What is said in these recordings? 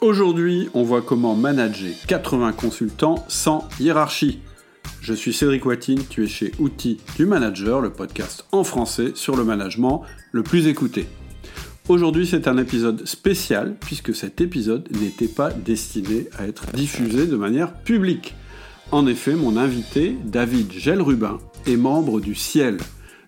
Aujourd'hui, on voit comment manager 80 consultants sans hiérarchie. Je suis Cédric Watine, tu es chez Outils du Manager, le podcast en français sur le management le plus écouté. Aujourd'hui, c'est un épisode spécial puisque cet épisode n'était pas destiné à être diffusé de manière publique. En effet, mon invité, David Gelrubin, est membre du Ciel,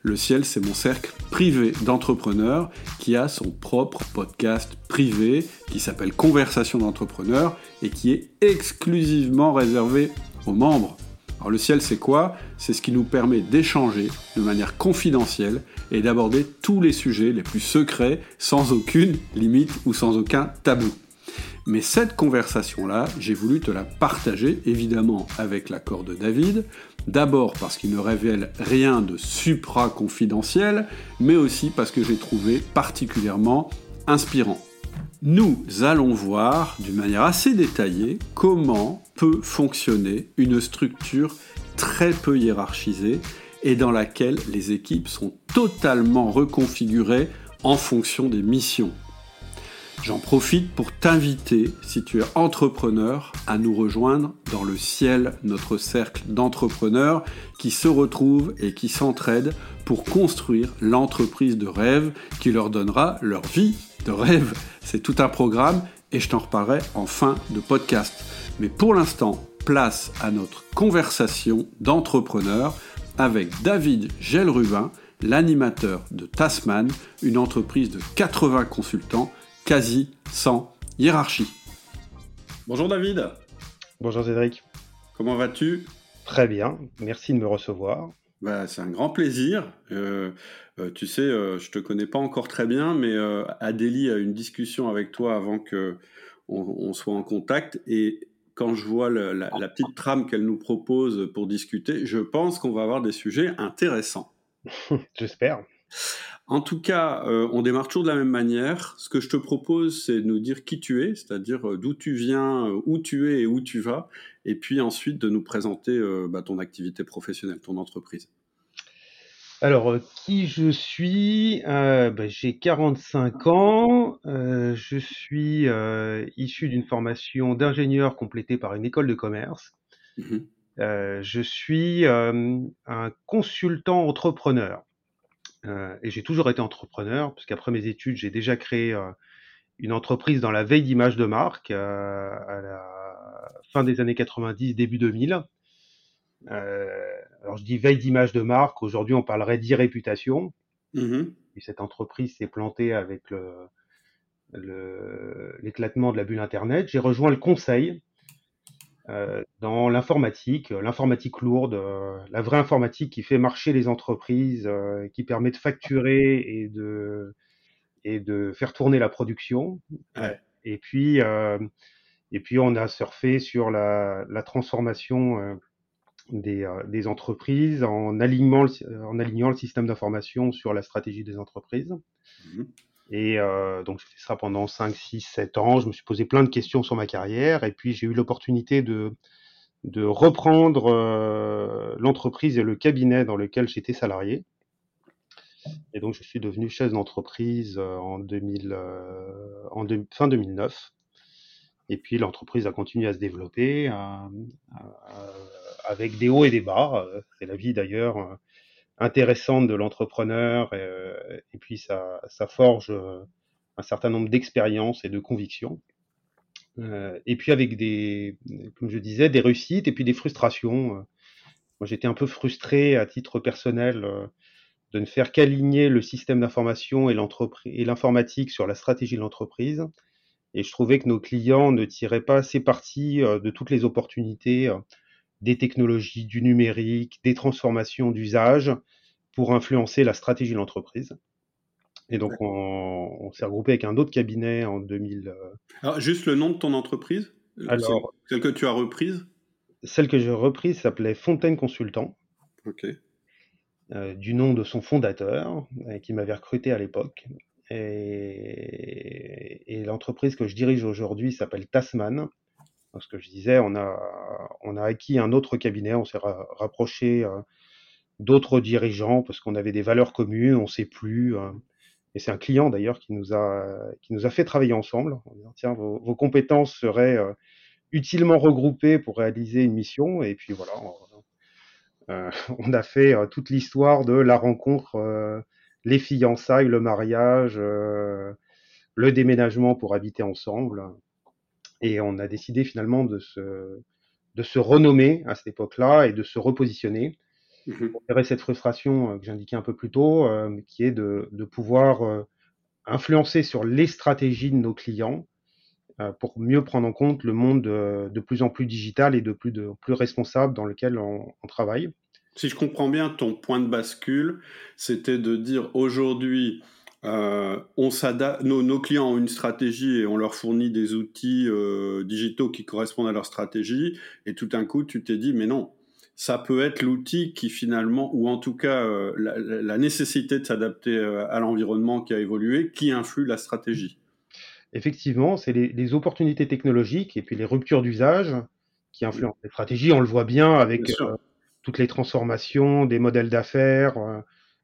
le ciel, c'est mon cercle privé d'entrepreneurs qui a son propre podcast privé qui s'appelle Conversation d'entrepreneurs et qui est exclusivement réservé aux membres. Alors le ciel, c'est quoi? C'est ce qui nous permet d'échanger de manière confidentielle et d'aborder tous les sujets les plus secrets sans aucune limite ou sans aucun tabou. Mais cette conversation-là, j'ai voulu te la partager, évidemment avec l'accord de David, d'abord parce qu'il ne révèle rien de supra-confidentiel, mais aussi parce que j'ai trouvé particulièrement inspirant. Nous allons voir d'une manière assez détaillée comment peut fonctionner une structure très peu hiérarchisée et dans laquelle les équipes sont totalement reconfigurées en fonction des missions. J'en profite pour t'inviter, si tu es entrepreneur, à nous rejoindre dans le ciel, notre cercle d'entrepreneurs qui se retrouvent et qui s'entraident pour construire l'entreprise de rêve qui leur donnera leur vie de rêve. C'est tout un programme et je t'en reparlerai en fin de podcast. Mais pour l'instant, place à notre conversation d'entrepreneurs avec David Gelrubin, l'animateur de Tasman, une entreprise de 80 consultants quasi sans hiérarchie. Bonjour David. Bonjour Cédric. Comment vas-tu? Très bien, merci de me recevoir. Bah, c'est un grand plaisir. Euh, euh, tu sais, euh, je te connais pas encore très bien, mais Adélie a une discussion avec toi avant que on, soit en contact. Et quand je vois la, la, petite trame qu'elle nous propose pour discuter, je pense qu'on va avoir des sujets intéressants. J'espère. En tout cas, euh, on démarre toujours de la même manière. Ce que je te propose, c'est de nous dire qui tu es, c'est-à-dire euh, d'où tu viens, euh, où tu es et où tu vas, et puis ensuite de nous présenter bah, ton activité professionnelle, ton entreprise. Alors, qui je suis? Bah, J'ai 45 ans. je suis issu d'une formation d'ingénieur complétée par une école de commerce. Mmh je suis un consultant entrepreneur. Euh, et j'ai toujours été entrepreneur, puisqu'après mes études, j'ai déjà créé euh, une entreprise dans la veille d'image de marque euh, à la fin des années 90, début 2000. alors je dis veille d'image de marque, aujourd'hui on parlerait d'e-réputation. Mmh et cette entreprise s'est plantée avec l'éclatement le, de la bulle Internet. J'ai rejoint le conseil euh, dans l'informatique, euh, l'informatique lourde, euh, la vraie informatique qui fait marcher les entreprises, qui permet de facturer et de, et de faire tourner la production. Et puis, et puis on a surfé sur la, la transformation des, des, entreprises en alignant, le, en alignant le système d'information sur la stratégie des entreprises. Mmh et euh, donc, j'ai fait ça pendant 5, 6, 7 ans. Je me suis posé plein de questions sur ma carrière. Et puis, j'ai eu l'opportunité de, reprendre euh, l'entreprise et le cabinet dans lequel j'étais salarié. Et donc, je suis devenu chef d'entreprise euh, en, 2000, euh, en fin 2009. Et puis, l'entreprise a continué à se développer avec des hauts et des bas. C'est la vie d'ailleurs intéressante de l'entrepreneur euh, et, puis ça, ça forge euh, un certain nombre d'expériences et de convictions. Euh, et puis avec des, comme je disais, des réussites et puis des frustrations. Moi, j'étais un peu frustré à titre personnel de ne faire qu'aligner le système d'information et l'informatique sur la stratégie de l'entreprise. Et je trouvais que nos clients ne tiraient pas assez parti de toutes les opportunités des technologies, du numérique, des transformations d'usage pour influencer la stratégie de l'entreprise. Et donc, on, s'est regroupé avec un autre cabinet en 2000. Euh, Alors, juste le nom de ton entreprise Alors, Celle que tu as reprise? Celle que j'ai reprise s'appelait Fontaine Consultant. Ok. Euh, du nom de son fondateur, euh, qui m'avait recruté à l'époque. Et, et l'entreprise que je dirige aujourd'hui s'appelle Tasman. Ce que je disais, on a, on a acquis un autre cabinet, on s'est rapproché d'autres dirigeants parce qu'on avait des valeurs communes, on ne sait plus. Et c'est un client d'ailleurs qui nous a qui nous a fait travailler ensemble tiens vos, compétences seraient utilement regroupées pour réaliser une mission. Et puis voilà, on a fait toute l'histoire de la rencontre, les fiançailles, le mariage, le déménagement pour habiter ensemble. Et on a décidé finalement de se, de se renommer à cette époque-là et de se repositionner mmh pour gérer cette frustration euh, que j'indiquais un peu plus tôt, euh, qui est de, de pouvoir euh, influencer sur les stratégies de nos clients pour mieux prendre en compte le monde de, plus en plus digital et de plus, de plus responsable dans lequel on, on travaille. Si je comprends bien, ton point de bascule, c'était de dire aujourd'hui, euh, on nos, nos, clients ont une stratégie et on leur fournit des outils euh, digitaux qui correspondent à leur stratégie. Et tout d'un coup, tu t'es dit, mais non, ça peut être l'outil qui finalement, ou en tout cas euh, la, nécessité de s'adapter à l'environnement qui a évolué, qui influe la stratégie. Effectivement, c'est les, opportunités technologiques et puis les ruptures d'usage qui influencent les stratégies. On le voit bien avec toutes les transformations des modèles d'affaires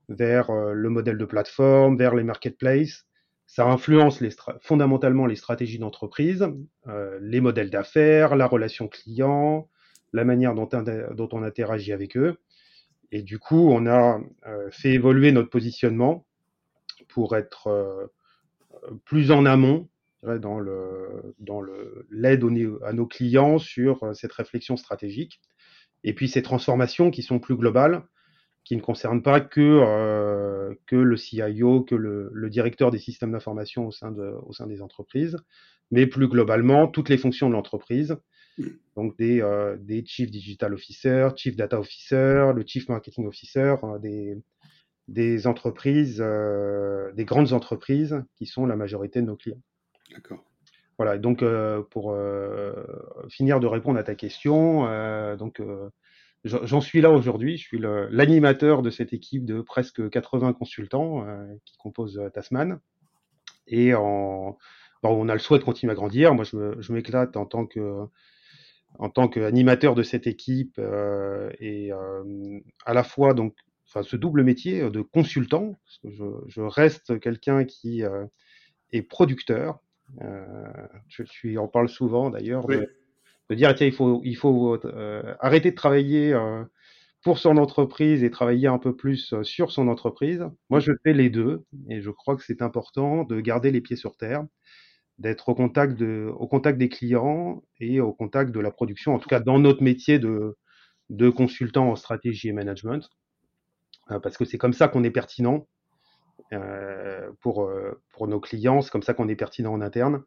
vers euh, le modèle de plateforme, vers les marketplaces. Ça influence les fondamentalement les stratégies d'entreprise, euh, les modèles d'affaires, la relation client, la manière dont, dont, on interagit avec eux. Et du coup, on a euh, fait évoluer notre positionnement pour être plus en amont dans le dans l'aide à nos clients sur cette réflexion stratégique. Et puis ces transformations qui sont plus globales, qui ne concerne pas que, euh, que le CIO, que le, le directeur des systèmes d'information au, sein de, au sein des entreprises, mais plus globalement toutes les fonctions de l'entreprise. Donc des, euh, des Chief Digital Officer, Chief Data Officer, le Chief Marketing Officer, euh, des, des entreprises, euh, des grandes entreprises qui sont la majorité de nos clients. D'accord. Voilà, donc euh, pour finir de répondre à ta question, donc J'en suis là aujourd'hui, je suis l'animateur de cette équipe de presque 80 consultants euh, qui composent euh, Tasman. Et en, on a le souhait de continuer à grandir. Moi, je m'éclate en tant que en tant qu'animateur de cette équipe euh, et à la fois donc enfin ce double métier de consultant parce que je, je reste quelqu'un qui est producteur je suis on parle souvent d'ailleurs de dire tiens il faut il faut euh, arrêter de travailler euh, pour son entreprise et travailler un peu plus euh, sur son entreprise. Moi, je fais les deux et je crois que c'est important de garder les pieds sur terre, d'être au contact de au contact des clients et au contact de la production. En tout cas, dans notre métier de de consultant en stratégie et management, parce que c'est comme ça qu'on est pertinent euh, pour pour nos clients. C'est comme ça qu'on est pertinent en interne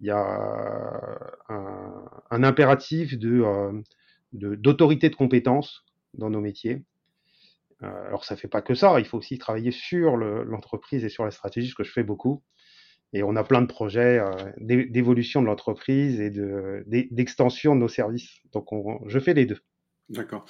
il y a un, impératif euh, de, d'autorité de, compétence dans nos métiers. Euh, alors ça fait pas que ça, il faut aussi travailler sur l'entreprise et sur la stratégie, ce que je fais beaucoup. Et on a plein de projets euh, d'évolution de l'entreprise et d'extension de, nos services. Donc je fais les deux. D'accord.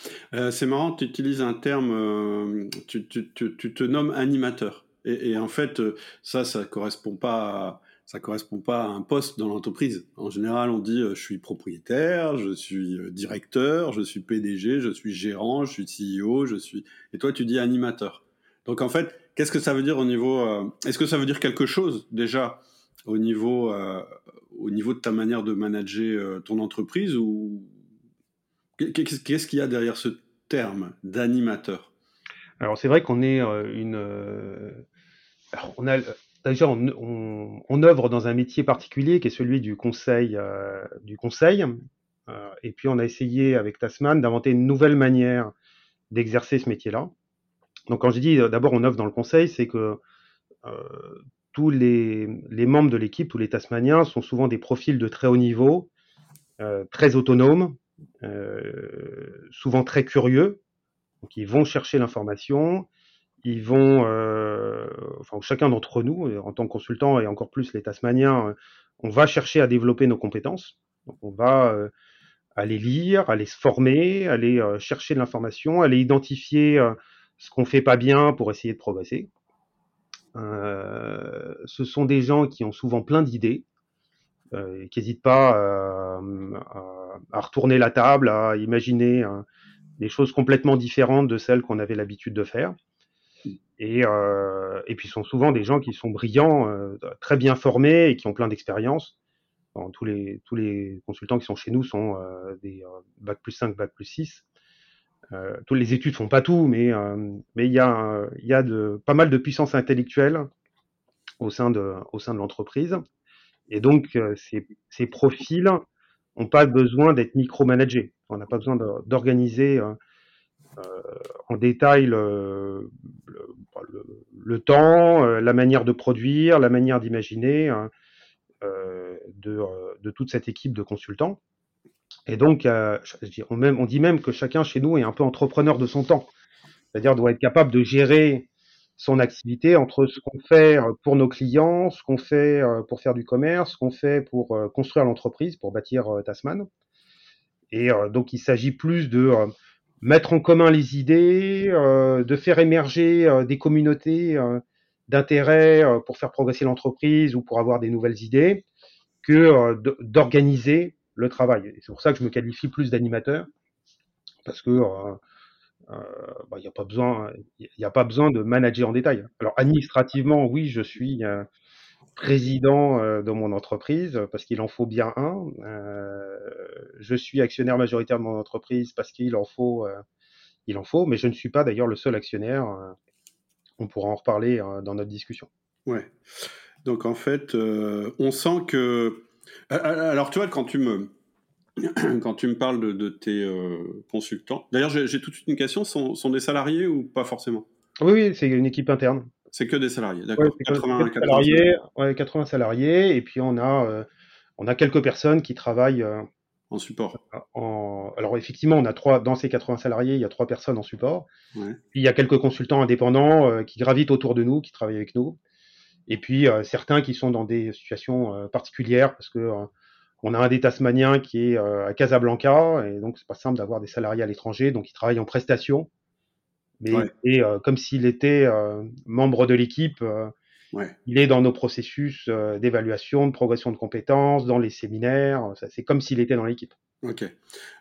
c'est marrant, tu utilises un terme, tu, te nommes animateur. Et, en fait, ça, ça correspond pas à ça correspond pas à un poste dans l'entreprise. En général, on dit euh, je suis propriétaire, je suis euh, directeur, je suis PDG, je suis gérant, je suis CEO, je suis. Et toi, tu dis animateur. Donc en fait, qu'est-ce que ça veut dire au niveau euh, Est-ce que ça veut dire quelque chose déjà au niveau au niveau de ta manière de manager ton entreprise ou qu'est-ce qu'il y a derrière ce terme d'animateur? Alors c'est vrai qu'on est une on a déjà, on, on, œuvre dans un métier particulier qui est celui du conseil. Euh, du conseil. Euh, et puis, on a essayé avec Tasman d'inventer une nouvelle manière d'exercer ce métier-là. Donc, quand je dis euh, d'abord on œuvre dans le conseil, c'est que tous les, membres de l'équipe, tous les Tasmaniens, sont souvent des profils de très haut niveau, très autonomes, souvent très curieux. Donc, ils vont chercher l'information, ils vont, euh, enfin chacun d'entre nous, en tant que consultant et encore plus les Tasmaniens, euh, on va chercher à développer nos compétences. On va euh, aller lire, aller se former, aller chercher de l'information, aller identifier ce qu'on fait pas bien pour essayer de progresser. ce sont des gens qui ont souvent plein d'idées, qui n'hésitent pas à, retourner la table, à imaginer des choses complètement différentes de celles qu'on avait l'habitude de faire. Et, et puis, ce sont souvent des gens qui sont brillants, très bien formés et qui ont plein d'expérience. tous, les, consultants qui sont chez nous sont des bac plus 5, bac plus 6. Euh, toutes les études font pas tout, mais il y a, pas mal de puissance intellectuelle au sein de, l'entreprise. Et donc, ces, ces profils n'ont pas besoin d'être micromanagés. On n'a pas besoin d'organiser euh, en détail le, le, temps, euh, la manière de produire, la manière d'imaginer hein, euh, de, de, toute cette équipe de consultants. Et donc, on, on dit même que chacun chez nous est un peu entrepreneur de son temps. C'est-à-dire doit être capable de gérer son activité entre ce qu'on fait pour nos clients, ce qu'on fait pour faire du commerce, ce qu'on fait pour construire l'entreprise, pour bâtir Tasman. Et donc, il s'agit plus de mettre en commun les idées, euh, de faire émerger euh, des communautés euh, d'intérêt pour faire progresser l'entreprise ou pour avoir des nouvelles idées, que d'organiser le travail. c'est pour ça que je me qualifie plus d'animateur, parce que il bah, n'y il a pas besoin de manager en détail. Alors administrativement, oui, je suis président de mon entreprise parce qu'il en faut bien un. je suis actionnaire majoritaire de mon entreprise parce qu'il en faut, il en faut, mais je ne suis pas d'ailleurs le seul actionnaire. on pourra en reparler dans notre discussion. Ouais. Donc en fait, on sent que. Alors tu vois, quand tu me quand tu me parles de, tes consultants, d'ailleurs j'ai toute une question, sont, sont des salariés ou pas forcément? Oui, oui c'est une équipe interne. C'est que des salariés, d'accord. 80, salariés, 80 salariés, et puis on a, euh, on a quelques personnes qui travaillent euh, en support. En... Alors effectivement, on a trois dans ces 80 salariés, il y a trois personnes en support. Puis il y a quelques consultants indépendants euh, qui gravitent autour de nous, qui travaillent avec nous. Et puis certains qui sont dans des situations particulières parce que on a un des Tasmaniens qui est à Casablanca et donc c'est pas simple d'avoir des salariés à l'étranger, donc ils travaillent en prestation mais et, euh, comme s'il était euh, membre de l'équipe. Euh, il est dans nos processus d'évaluation, de progression de compétences, dans les séminaires. C'est comme s'il était dans l'équipe. Ok.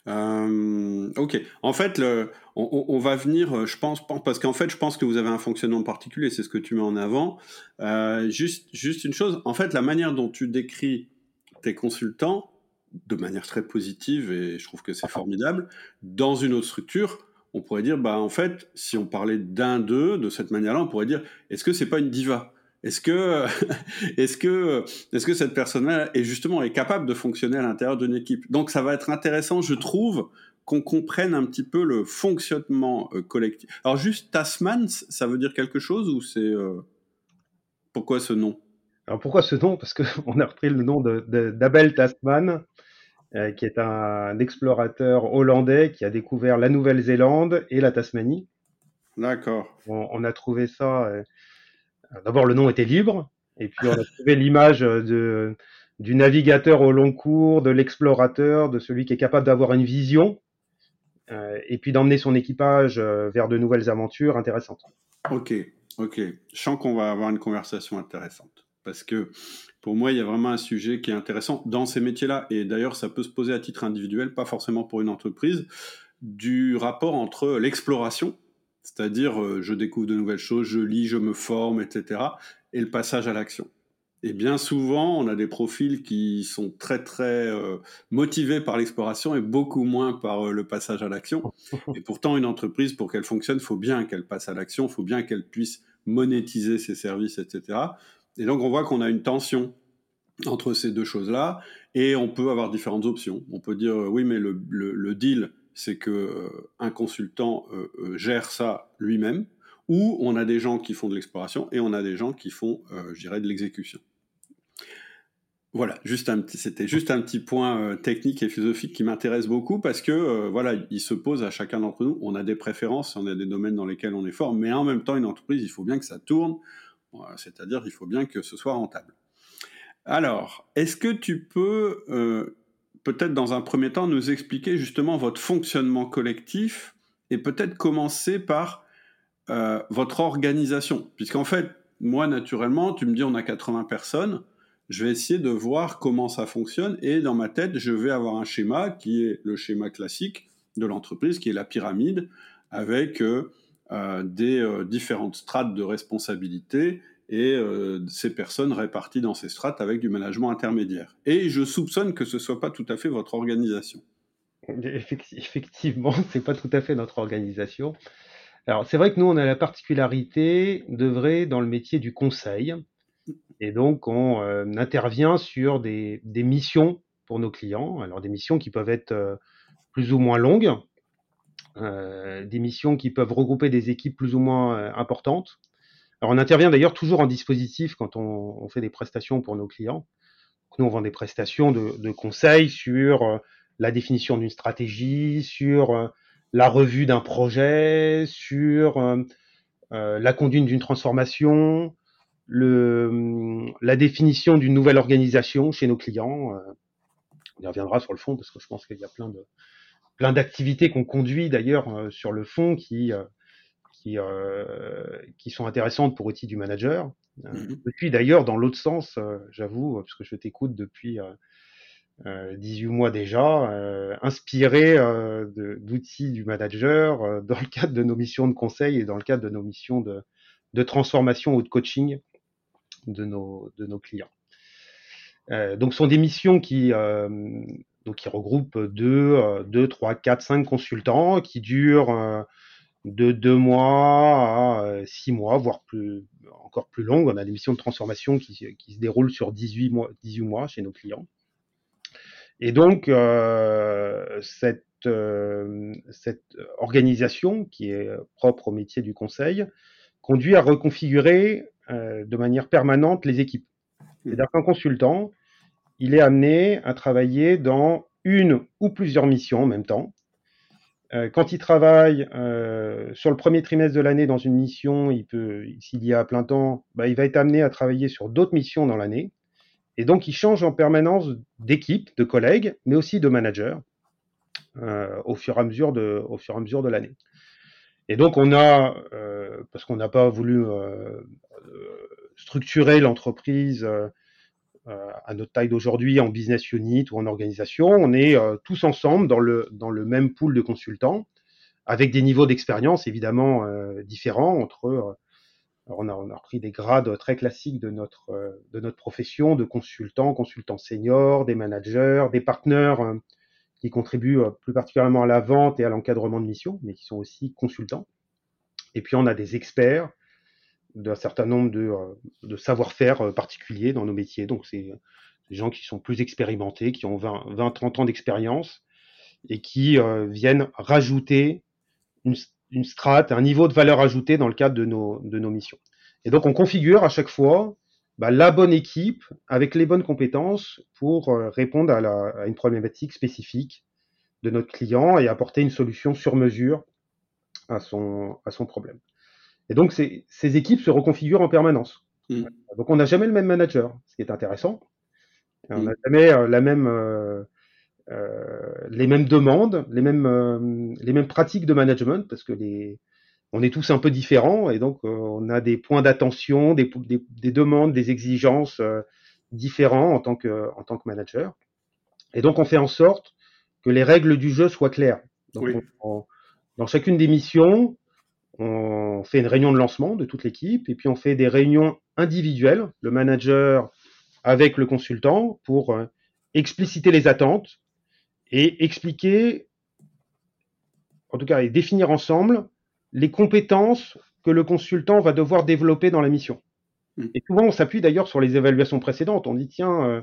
ok. En fait, le, on, va venir, je pense, parce qu'en fait, je pense que vous avez un fonctionnement particulier, c'est ce que tu mets en avant. juste, juste une chose, en fait, la manière dont tu décris tes consultants, de manière très positive, et je trouve que c'est formidable, dans une autre structure, on pourrait dire, bah en fait, si on parlait d'un d'eux de cette manière-là, on pourrait dire, est-ce que c'est pas une diva? Est-ce que, est-ce que, est-ce que cette personne-là est justement est capable de fonctionner à l'intérieur d'une équipe? Donc ça va être intéressant, je trouve, qu'on comprenne un petit peu le fonctionnement euh, collectif. Alors juste Tasman, ça veut dire quelque chose ou c'est euh, pourquoi ce nom? Alors pourquoi ce nom? Parce qu'on a repris le nom d'Abel Tasman. euh, qui est un, explorateur hollandais qui a découvert la Nouvelle-Zélande et la Tasmanie. D'accord. On, a trouvé ça. Euh, d'abord, le nom était libre, et puis on a trouvé l'image de, du navigateur au long cours, de l'explorateur, de celui qui est capable d'avoir une vision, euh, et puis d'emmener son équipage vers de nouvelles aventures intéressantes. Ok, ok. Je sens qu'on va avoir une conversation intéressante parce que pour moi, il y a vraiment un sujet qui est intéressant dans ces métiers-là, et d'ailleurs, ça peut se poser à titre individuel, pas forcément pour une entreprise, du rapport entre l'exploration, c'est-à-dire euh, je découvre de nouvelles choses, je lis, je me forme, etc., et le passage à l'action. Et bien souvent, on a des profils qui sont très très euh, motivés par l'exploration et beaucoup moins par euh, le passage à l'action. Et pourtant, une entreprise, pour qu'elle fonctionne, il faut bien qu'elle passe à l'action, il faut bien qu'elle puisse monétiser ses services, etc. Et donc on voit qu'on a une tension entre ces deux choses-là, et on peut avoir différentes options. On peut dire oui, mais le, deal, c'est que euh, un consultant euh, euh, gère ça lui-même, ou on a des gens qui font de l'exploration et on a des gens qui font, je dirais, de l'exécution. Voilà, juste un petit, c'était juste un petit point technique et philosophique qui m'intéresse beaucoup parce que voilà, il se pose à chacun d'entre nous. On a des préférences, on a des domaines dans lesquels on est fort, mais en même temps, une entreprise, il faut bien que ça tourne. C'est-à-dire qu'il faut bien que ce soit rentable. Alors, est-ce que tu peux euh, peut-être dans un premier temps nous expliquer justement votre fonctionnement collectif et peut-être commencer par euh, votre organisation? Puisqu'en fait, moi naturellement, tu me dis on a 80 personnes, je vais essayer de voir comment ça fonctionne et dans ma tête, je vais avoir un schéma qui est le schéma classique de l'entreprise, qui est la pyramide, avec... Euh, des différentes strates de responsabilité et ces personnes réparties dans ces strates avec du management intermédiaire. Et je soupçonne que ce ne soit pas tout à fait votre organisation. Effectivement, c'est pas tout à fait notre organisation. Alors, c'est vrai que nous, on a la particularité d'œuvrer dans le métier du conseil. Et donc, on euh, intervient sur des, missions pour nos clients. Alors, des missions qui peuvent être euh, plus ou moins longues, euh, des missions qui peuvent regrouper des équipes plus ou moins importantes. Alors, on intervient d'ailleurs toujours en dispositif quand on, fait des prestations pour nos clients. nous, on vend des prestations de, de conseil sur la définition d'une stratégie, sur la revue d'un projet, sur euh, euh, la conduite d'une transformation, le, la définition d'une nouvelle organisation chez nos clients. Euh, on y reviendra sur le fond parce que je pense qu'il y a plein de plein d'activités qu'on conduit d'ailleurs sur le fond qui qui, qui sont intéressantes pour outils du manager. Mm-hmm. Depuis d'ailleurs dans l'autre sens, j'avoue, parce que je t'écoute depuis 18 euh, mois déjà, euh, inspiré euh, d'outils du manager dans le cadre de nos missions de conseil et dans le cadre de nos missions de, de transformation ou de coaching de nos, de nos clients. donc, ce sont des missions qui, donc, qui regroupent 2, 2, 3, 4, 5 consultants qui durent de 2 mois à 6 mois, voire plus, encore plus longues. On a des missions de transformation qui, qui se déroulent sur 18 mois, 18 mois chez nos clients. Et donc, euh, cette, euh, cette organisation, qui est propre au métier du conseil, conduit à reconfigurer euh, de manière permanente les équipes. C'est-à-dire qu'un consultant, il est amené à travailler dans une ou plusieurs missions en même temps. quand il travaille sur le premier trimestre de l'année dans une mission, s'il y a plein temps, bah, il va être amené à travailler sur d'autres missions dans l'année. Et donc, il change en permanence d'équipe, de collègues, mais aussi de manager euh, au fur et à mesure de, l'année. Et donc, on a, euh, parce qu'on n'a pas voulu euh, structurer l'entreprise à notre taille d'aujourd'hui en business unit ou en organisation, on est tous ensemble dans le, dans le même pool de consultants, avec des niveaux d'expérience évidemment différents entre on, a, on a repris des grades très classiques de notre, euh, de notre profession, de consultants, consultants seniors, des managers, des partenaires euh, qui contribuent euh, plus particulièrement à la vente et à l'encadrement de missions, mais qui sont aussi consultants. Et puis on a des experts d'un certain nombre de, de savoir-faire particuliers dans nos métiers. Donc c'est des gens qui sont plus expérimentés, qui ont 20, 20 30 ans d'expérience et qui viennent rajouter une, une strate, un niveau de valeur ajoutée dans le cadre de nos, de nos missions. Et donc, on configure à chaque fois bah, la bonne équipe avec les bonnes compétences pour euh, répondre à, la, à, une problématique spécifique de notre client et apporter une solution sur mesure à son, à son problème. Et donc, ces, équipes se reconfigurent en permanence. Mmh. Donc, on n'a jamais le même manager, ce qui est intéressant. On n'a mmh. jamais euh, la même, euh, euh, les mêmes demandes, les mêmes, euh, les mêmes pratiques de management, parce que les, on est tous un peu différents et donc on a des points d'attention, des, des, des, demandes, des exigences différents en tant, que, en tant que manager. Et donc on fait en sorte que les règles du jeu soient claires. Donc, dans chacune des missions, on fait une réunion de lancement de toute l'équipe et puis on fait des réunions individuelles, le manager avec le consultant, pour expliciter les attentes, et expliquer, en tout cas, et définir ensemble les compétences que le consultant va devoir développer dans la mission. Mm. Et souvent, on s'appuie d'ailleurs sur les évaluations précédentes. On dit, tiens, euh,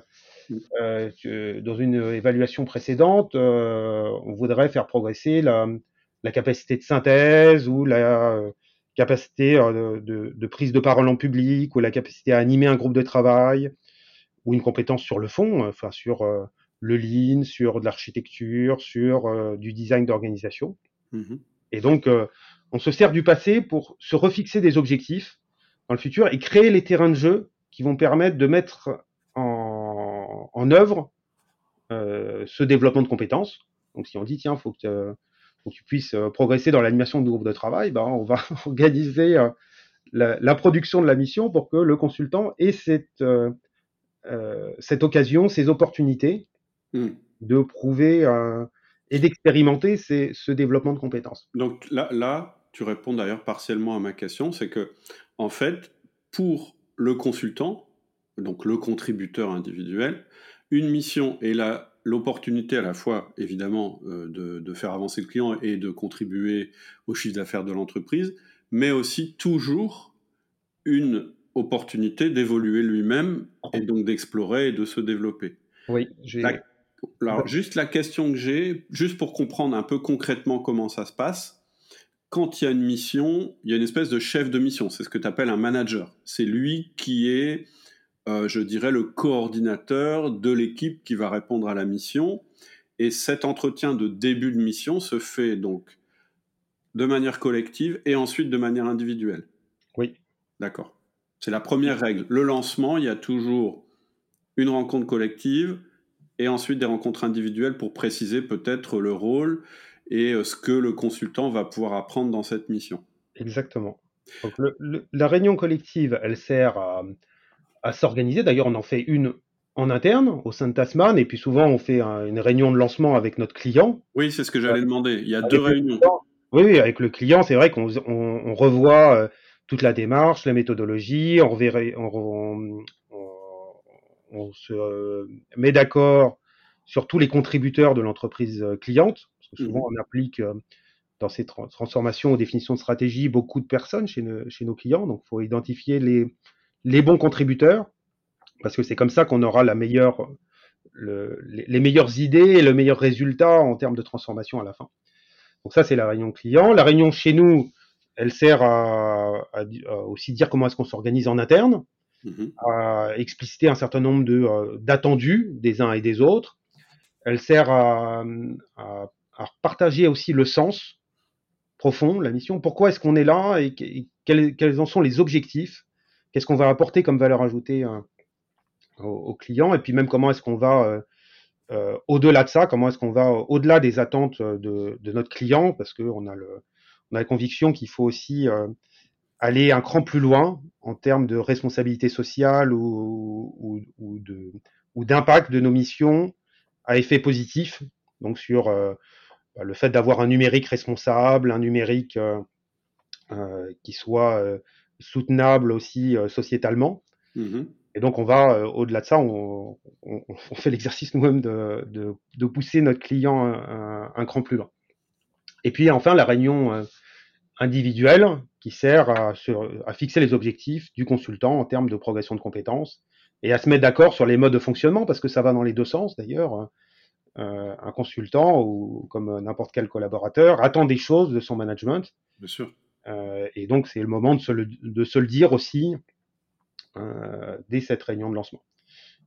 mm. euh, dans une évaluation précédente, euh, on voudrait faire progresser la, capacité de synthèse ou la capacité de, de, prise de parole en public ou la capacité à animer un groupe de travail ou une compétence sur le fond, enfin sur le lean, sur de l'architecture, sur euh, du design d'organisation. Mmh et donc, euh, on se sert du passé pour se refixer des objectifs dans le futur et créer les terrains de jeu qui vont permettre de mettre en, en œuvre euh, ce développement de compétences. Donc, si on dit, tiens, faut que, faut que tu puisses progresser dans l'animation de groupe de travail, ben, on va organiser la, la, production de la mission pour que le consultant ait cette, cette occasion, ces opportunités Hmm. de prouver euh, et d'expérimenter ce développement de compétences. Donc là, là tu réponds d'ailleurs partiellement à ma question, c'est que, en fait, pour le consultant, donc le contributeur individuel, une mission est l'opportunité à la fois, évidemment, euh, de, faire avancer le client et de contribuer au chiffre d'affaires de l'entreprise, mais aussi toujours une opportunité d'évoluer lui-même et donc d'explorer et de se développer. Oui, Alors, juste la question que j'ai, juste pour comprendre un peu concrètement comment ça se passe, quand il y a une mission, il y a une espèce de chef de mission, c'est ce que tu appelles un manager. C'est lui qui est euh, je dirais, le coordinateur de l'équipe qui va répondre à la mission. Et cet entretien de début de mission se fait donc de manière collective et ensuite de manière individuelle. Oui. D'accord. C'est la première règle. Le lancement, il y a toujours une rencontre collective et ensuite des rencontres individuelles pour préciser peut-être le rôle et euh, ce que le consultant va pouvoir apprendre dans cette mission. Exactement. Donc la réunion collective, elle sert à, à s'organiser. D'ailleurs, on en fait une en interne au sein de Tasman, et puis souvent on fait une réunion de lancement avec notre client. Oui, c'est ce que j'allais demander. Il y a deux réunions. oui, avec le client, c'est vrai qu'on on, revoit euh, toute la démarche, la méthodologie, on, on, on se euh, met d'accord sur tous les contributeurs de l'entreprise euh, cliente, parce que souvent mhm. on applique dans ces transformations ou définitions de stratégie beaucoup de personnes chez, chez nos clients, donc il faut identifier les, les bons contributeurs, parce que c'est comme ça qu'on aura la meilleure, les, meilleures idées et le meilleur résultat en termes de transformation à la fin. Donc ça, c'est la réunion client. La réunion chez nous, elle sert à, aussi dire comment est-ce qu'on s'organise en interne, mm-hmm. à expliciter un certain nombre de, euh, d'attendus des uns et des autres. Elle sert à, partager aussi le sens profond, la mission. Pourquoi est-ce qu'on est là et, quels en sont les objectifs qu'est-ce qu'on va apporter comme valeur ajoutée euh, aux, clients, et puis même comment est-ce qu'on va euh, euh, au-delà de ça, comment est-ce qu'on va au-delà des attentes de, notre client, parce qu'on a, a la conviction qu'il faut aussi aller un cran plus loin en termes de responsabilité sociale ou, ou, de, ou d'impact de nos missions à effet positif, donc sur bah, le fait d'avoir un numérique responsable, un numérique qui soit soutenable aussi euh, sociétalement. Mmh et donc, on va, euh, au-delà de ça, on, fait l'exercice nous-mêmes de, de, pousser notre client un, cran plus loin. Et puis, enfin, la réunion euh, individuelle qui sert à, à, fixer les objectifs du consultant en termes de progression de compétences et à se mettre d'accord sur les modes de fonctionnement, parce que ça va dans les deux sens d'ailleurs. un consultant ou comme n'importe quel collaborateur attend des choses de son management. Bien sûr. Euh, et donc, c'est le moment de se le, dire aussi euh, dès cette réunion de lancement.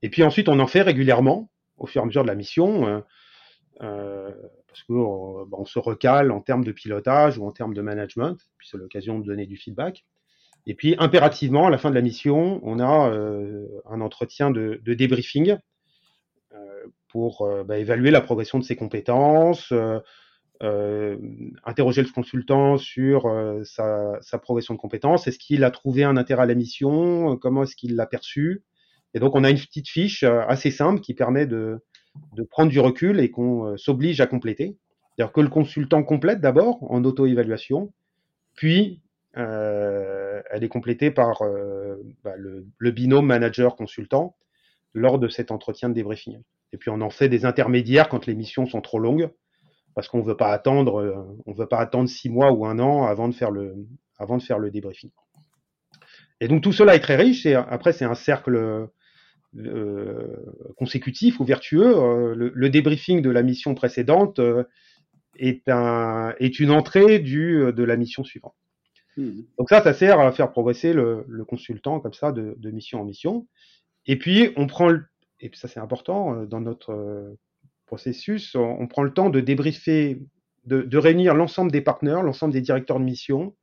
Et puis ensuite, on en fait régulièrement au fur et à mesure de la mission, euh, parce qu'on bah, se recale en termes de pilotage ou en termes de management, puis c'est l'occasion de donner du feedback. Et puis, impérativement, à la fin de la mission, on a un entretien de, débriefing pour bah, évaluer la progression de ses compétences, euh, interroger le consultant sur euh, sa, progression de compétences. Est-ce qu'il a trouvé un intérêt à la mission? Comment est-ce qu'il l'a perçu? Et donc, on a une petite fiche euh, assez simple qui permet de, prendre du recul et qu'on s'oblige à compléter. C'est-à-dire que le consultant complète d'abord en auto-évaluation, puis elle est complétée par bah, le, le, binôme manager-consultant lors de cet entretien de débriefing. Et puis on en fait des intermédiaires quand les missions sont trop longues parce qu'on veut pas attendre, euh, on veut pas attendre six mois ou un an avant de faire le, avant de faire le débriefing. Et donc tout cela est très riche. Et après, c'est un cercle euh, consécutif ou vertueux. Euh, le, débriefing de la mission précédente est, un, est une entrée du, de la mission suivante. Mmh. Donc ça, ça sert à faire progresser le, consultant comme ça de, de, mission en mission. Et puis on prend, le, et ça c'est important dans notre processus, on, prend le temps de débriefer, de, réunir l'ensemble des partenaires, l'ensemble des directeurs de mission,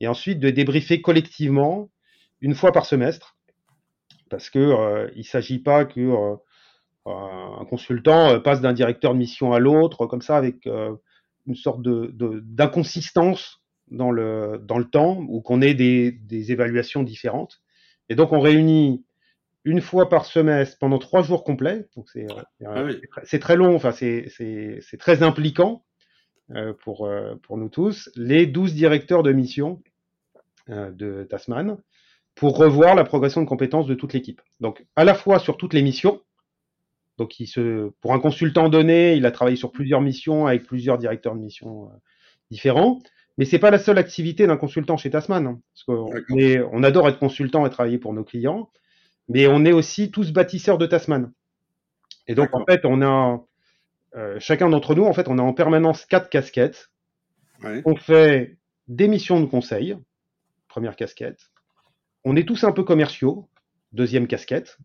et ensuite de débriefer collectivement une fois par semestre, parce que euh, il s'agit pas que euh, un consultant euh, passe d'un directeur de mission à l'autre comme ça avec une sorte d'inconsistance dans le, temps ou qu'on ait des, évaluations différentes. Et donc on réunit une fois par semestre pendant trois jours complets. Donc c'est euh, ah très long, enfin c'est très impliquant. pour, pour nous tous, les 12 directeurs de mission de Tasman pour revoir la progression de compétences de toute l'équipe. Donc, à la fois sur toutes les missions, donc, il se, pour un consultant donné, il a travaillé sur plusieurs missions avec plusieurs directeurs de mission euh, différents. Mais c'est pas la seule activité d'un consultant chez Tasman. Hein, parce on adore être consultant et travailler pour nos clients, mais on est aussi tous bâtisseurs de Tasman. Et donc, en fait, on a euh, chacun d'entre nous, en fait, on a en permanence quatre casquettes. On fait des missions de conseil, première casquette. On est tous un peu commerciaux, deuxième casquette.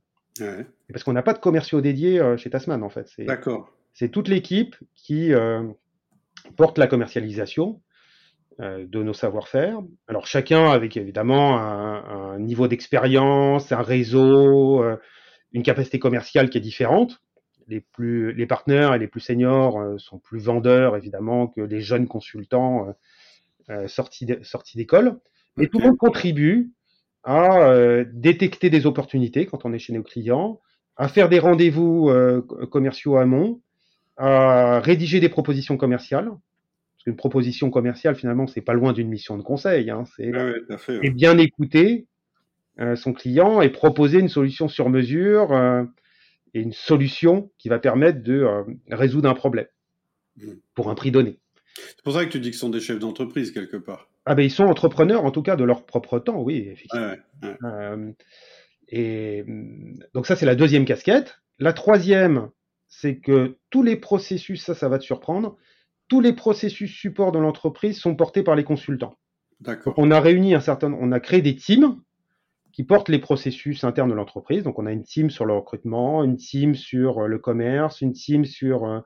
Parce qu'on n'a pas de commerciaux dédiés euh, chez Tasman, en fait. D'accord. C'est toute l'équipe qui euh, porte la commercialisation de nos savoir-faire. Alors, chacun avec évidemment un, niveau d'expérience, un réseau, une capacité commerciale qui est différente. Les, plus, les partenaires et les plus seniors sont plus vendeurs, évidemment, que les jeunes consultants sortis d'école. Mais tout le monde contribue à euh, détecter des opportunités quand on est chez nos clients, à faire des rendez-vous euh, commerciaux amont, à rédiger des propositions commerciales. Qu'une proposition commerciale, finalement, c'est pas loin d'une mission de conseil. Hein, c'est bien écouter euh, son client et proposer une solution sur mesure et une solution qui va permettre de résoudre un problème mmh. pour un prix donné. C'est pour ça que tu dis que ce sont des chefs d'entreprise quelque part. Ah ben ils sont entrepreneurs en tout cas de leur propre temps, oui, effectivement. Euh, et donc ça c'est la deuxième casquette. La troisième, c'est que tous les processus, ça ça va te surprendre, tous les processus support de l'entreprise sont portés par les consultants. D'accord. On a réuni un certain, on a créé des teams qui portent les processus internes de l'entreprise. Donc on a une team sur le recrutement, une team sur euh, le commerce, une team sur euh,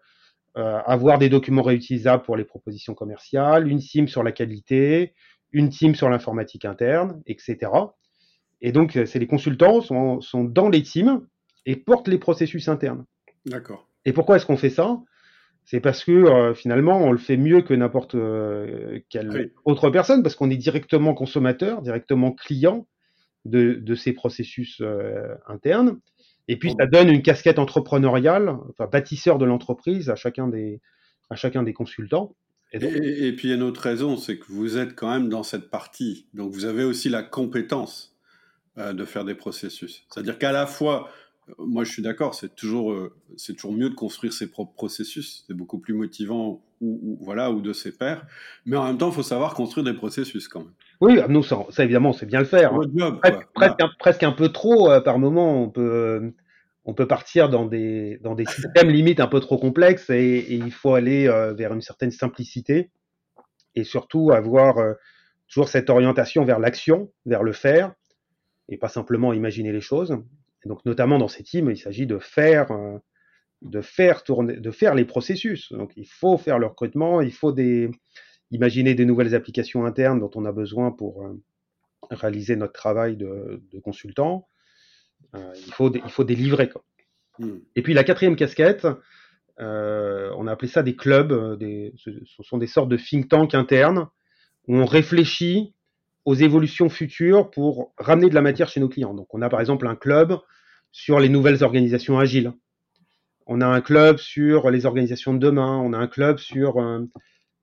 euh, avoir des documents réutilisables pour les propositions commerciales, une team sur la qualité, une team sur l'informatique interne, etc. Et donc, c'est les consultants sont, sont dans les teams et portent les processus internes. D'accord. Et pourquoi est-ce qu'on fait ça? C'est parce que euh, finalement, on le fait mieux que n'importe quelle autre personne, parce qu'on est directement consommateur, directement client de, de ces processus internes. Et puis, ça donne une casquette entrepreneuriale, enfin, bâtisseur de l'entreprise à chacun des, à chacun des consultants. Et, puis, il y a une autre raison, c'est que vous êtes quand même dans cette partie. Donc, vous avez aussi la compétence euh, de faire des processus. C'est-à-dire qu'à la fois, moi, je suis d'accord, c'est toujours, euh, c'est toujours mieux de construire ses propres processus. C'est beaucoup plus motivant, ou, voilà, ou de ses pairs. Mais en même temps, il faut savoir construire des processus quand même. Oui, nous, ça, évidemment, c'est bien le faire. presque, un, presque, un, peu trop, euh, par moment, on peut, on peut partir dans des, dans des systèmes limites un peu trop complexes et, il faut aller euh, vers une certaine simplicité et surtout avoir toujours cette orientation vers l'action, vers le faire et pas simplement imaginer les choses donc, notamment dans ces teams, il s'agit de faire, euh, de faire tourner, de faire les processus. Donc, il faut faire le recrutement, il faut des, imaginer des nouvelles applications internes dont on a besoin pour euh, réaliser notre travail de, consultant. Euh, il, faut, il faut délivrer. Quoi. Hmm. Et puis la quatrième casquette, on a appelé ça des clubs, des, ce, sont des sortes de think tanks internes où on réfléchit aux évolutions futures pour ramener de la matière chez nos clients. Donc, on a par exemple un club sur les nouvelles organisations agiles. On a un club sur les organisations de demain. On a un club sur euh,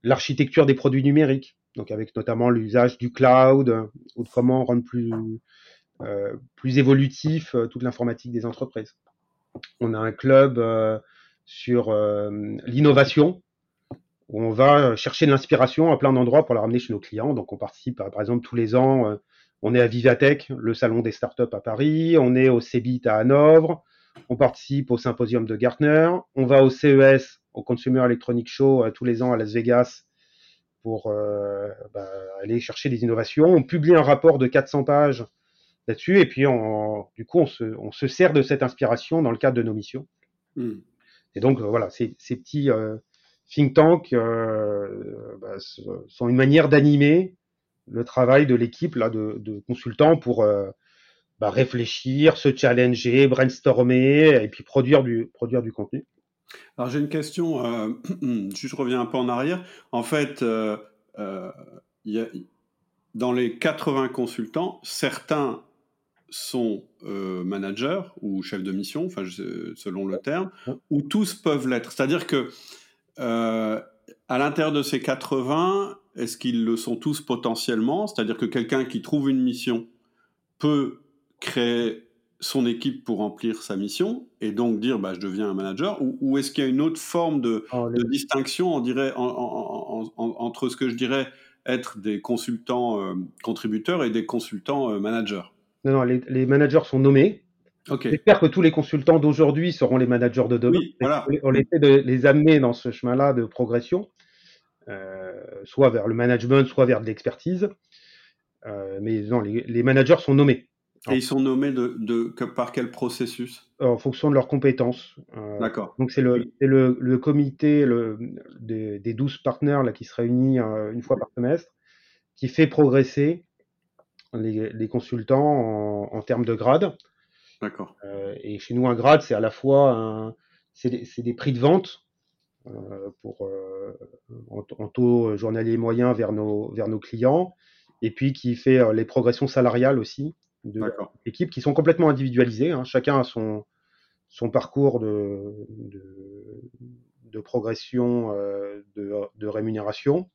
l'architecture des produits numériques. Donc, avec notamment l'usage du cloud ou de comment rendre plus, euh, plus évolutif euh, toute l'informatique des entreprises. On a un club sur l'innovation où on va chercher de l'inspiration à plein d'endroits pour la ramener chez nos clients. Donc, on participe, par exemple, tous les ans, euh, on est à Vivatech, le salon des startups à Paris, on est au CEBIT à Hanovre, on participe au symposium de Gartner, on va au CES, au Consumer Electronic Show, euh, tous les ans à Las Vegas pour euh, bah, aller chercher des innovations. On publie un rapport de 400 pages là-dessus, et puis du coup, on se, sert de cette inspiration dans le cadre de nos missions. Hmm. Et donc, voilà, ces, petits think tank euh, bah, sont une manière d'animer le travail de l'équipe là de, consultants pour euh, bah, réfléchir, se challenger, brainstormer et puis produire du produire du contenu. Alors j'ai une question, euh, je reviens un peu en arrière. En fait, euh, y a, dans les 80 consultants, certains sont managers ou chefs de mission, enfin selon le terme, ou tous peuvent l'être. C'est-à-dire que euh, à l'intérieur de ces 80, est-ce qu'ils le sont tous potentiellement? C'est-à-dire que quelqu'un qui trouve une mission peut créer son équipe pour remplir sa mission et donc dire bah, je deviens un manager? Ou, est-ce qu'il y a une autre forme de, oh, distinction on dirait, entre ce que je dirais être des consultants euh, contributeurs et des consultants euh, managers? Non, non, les, managers sont nommés. J'espère que tous les consultants d'aujourd'hui seront les managers de demain. On essaie de les amener dans ce chemin-là de progression, euh, soit vers le management, soit vers de l'expertise. mais non, les managers sont nommés. Et ils sont nommés de, par quel processus? En fonction de leurs compétences. Euh, D'accord. Donc c'est le, le, comité le, des, des 12 partenaires là, qui se réunit euh, une fois par semestre, qui fait progresser les, consultants en, termes de grade. D'accord. Euh, et chez nous, un grade, c'est à la fois c'est des, des, prix de vente pour, en, en, taux journalier moyen vers nos, vers nos clients, et puis qui fait les progressions salariales aussi de l'équipe qui sont complètement individualisées. Hein. Chacun a son, son parcours de, de, progression euh, de, rémunération.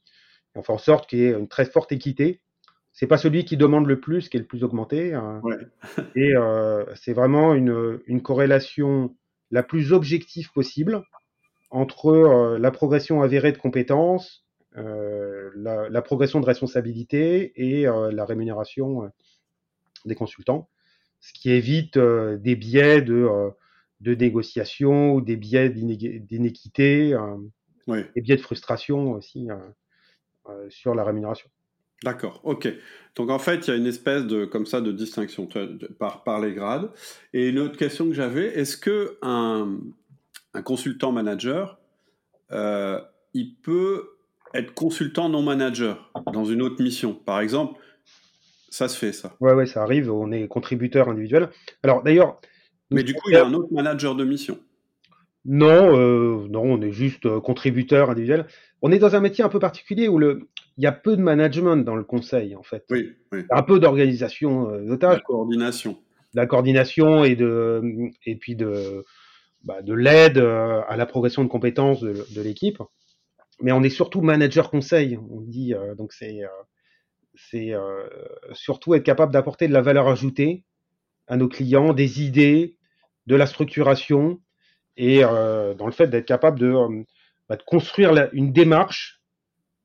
On fait en sorte qu'il y ait une très forte équité. C'est pas celui qui demande le plus qui est le plus augmenté. Hein. Et euh, c'est vraiment une, une, corrélation la plus objective possible entre euh, la progression avérée de compétences, la, la, progression de responsabilité et la rémunération des consultants, ce qui évite euh, des biais de, euh, de négociation ou des biais d'inéquité, euh, des biais de frustration aussi sur la rémunération. D'accord, ok. Donc en fait, il y a une espèce de comme ça de distinction par, par les grades. Et une autre question que j'avais, est-ce que un, un, consultant manager, il peut être consultant non manager dans une autre mission? Par exemple, ça se fait, ça. Ouais, ouais, ça arrive. On est contributeur individuel. Alors, d'ailleurs. Mais du coup, il y a un autre manager de mission. Non, euh, non, on est juste euh, contributeur individuel. On est dans un métier un peu particulier où le, y a peu de management dans le conseil, en fait. Oui, oui. Un peu d'organisation euh, de La coordination. La coordination et, de, et puis de, bah, de l'aide à la progression de compétences de, de l'équipe. Mais on est surtout manager conseil, on dit. donc c'est c'est euh, surtout être capable d'apporter de la valeur ajoutée à nos clients, des idées, de la structuration et euh, dans le fait d'être capable de, euh, bah, construire une démarche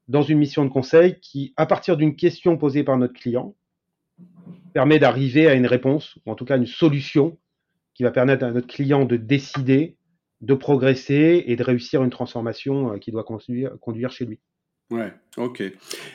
dans une mission de conseil qui, à partir d'une question posée par notre client, permet d'arriver à une réponse, ou en tout cas une solution qui va permettre à notre client de décider, de progresser et de réussir une transformation qui doit conduire chez lui. Ouais, ok.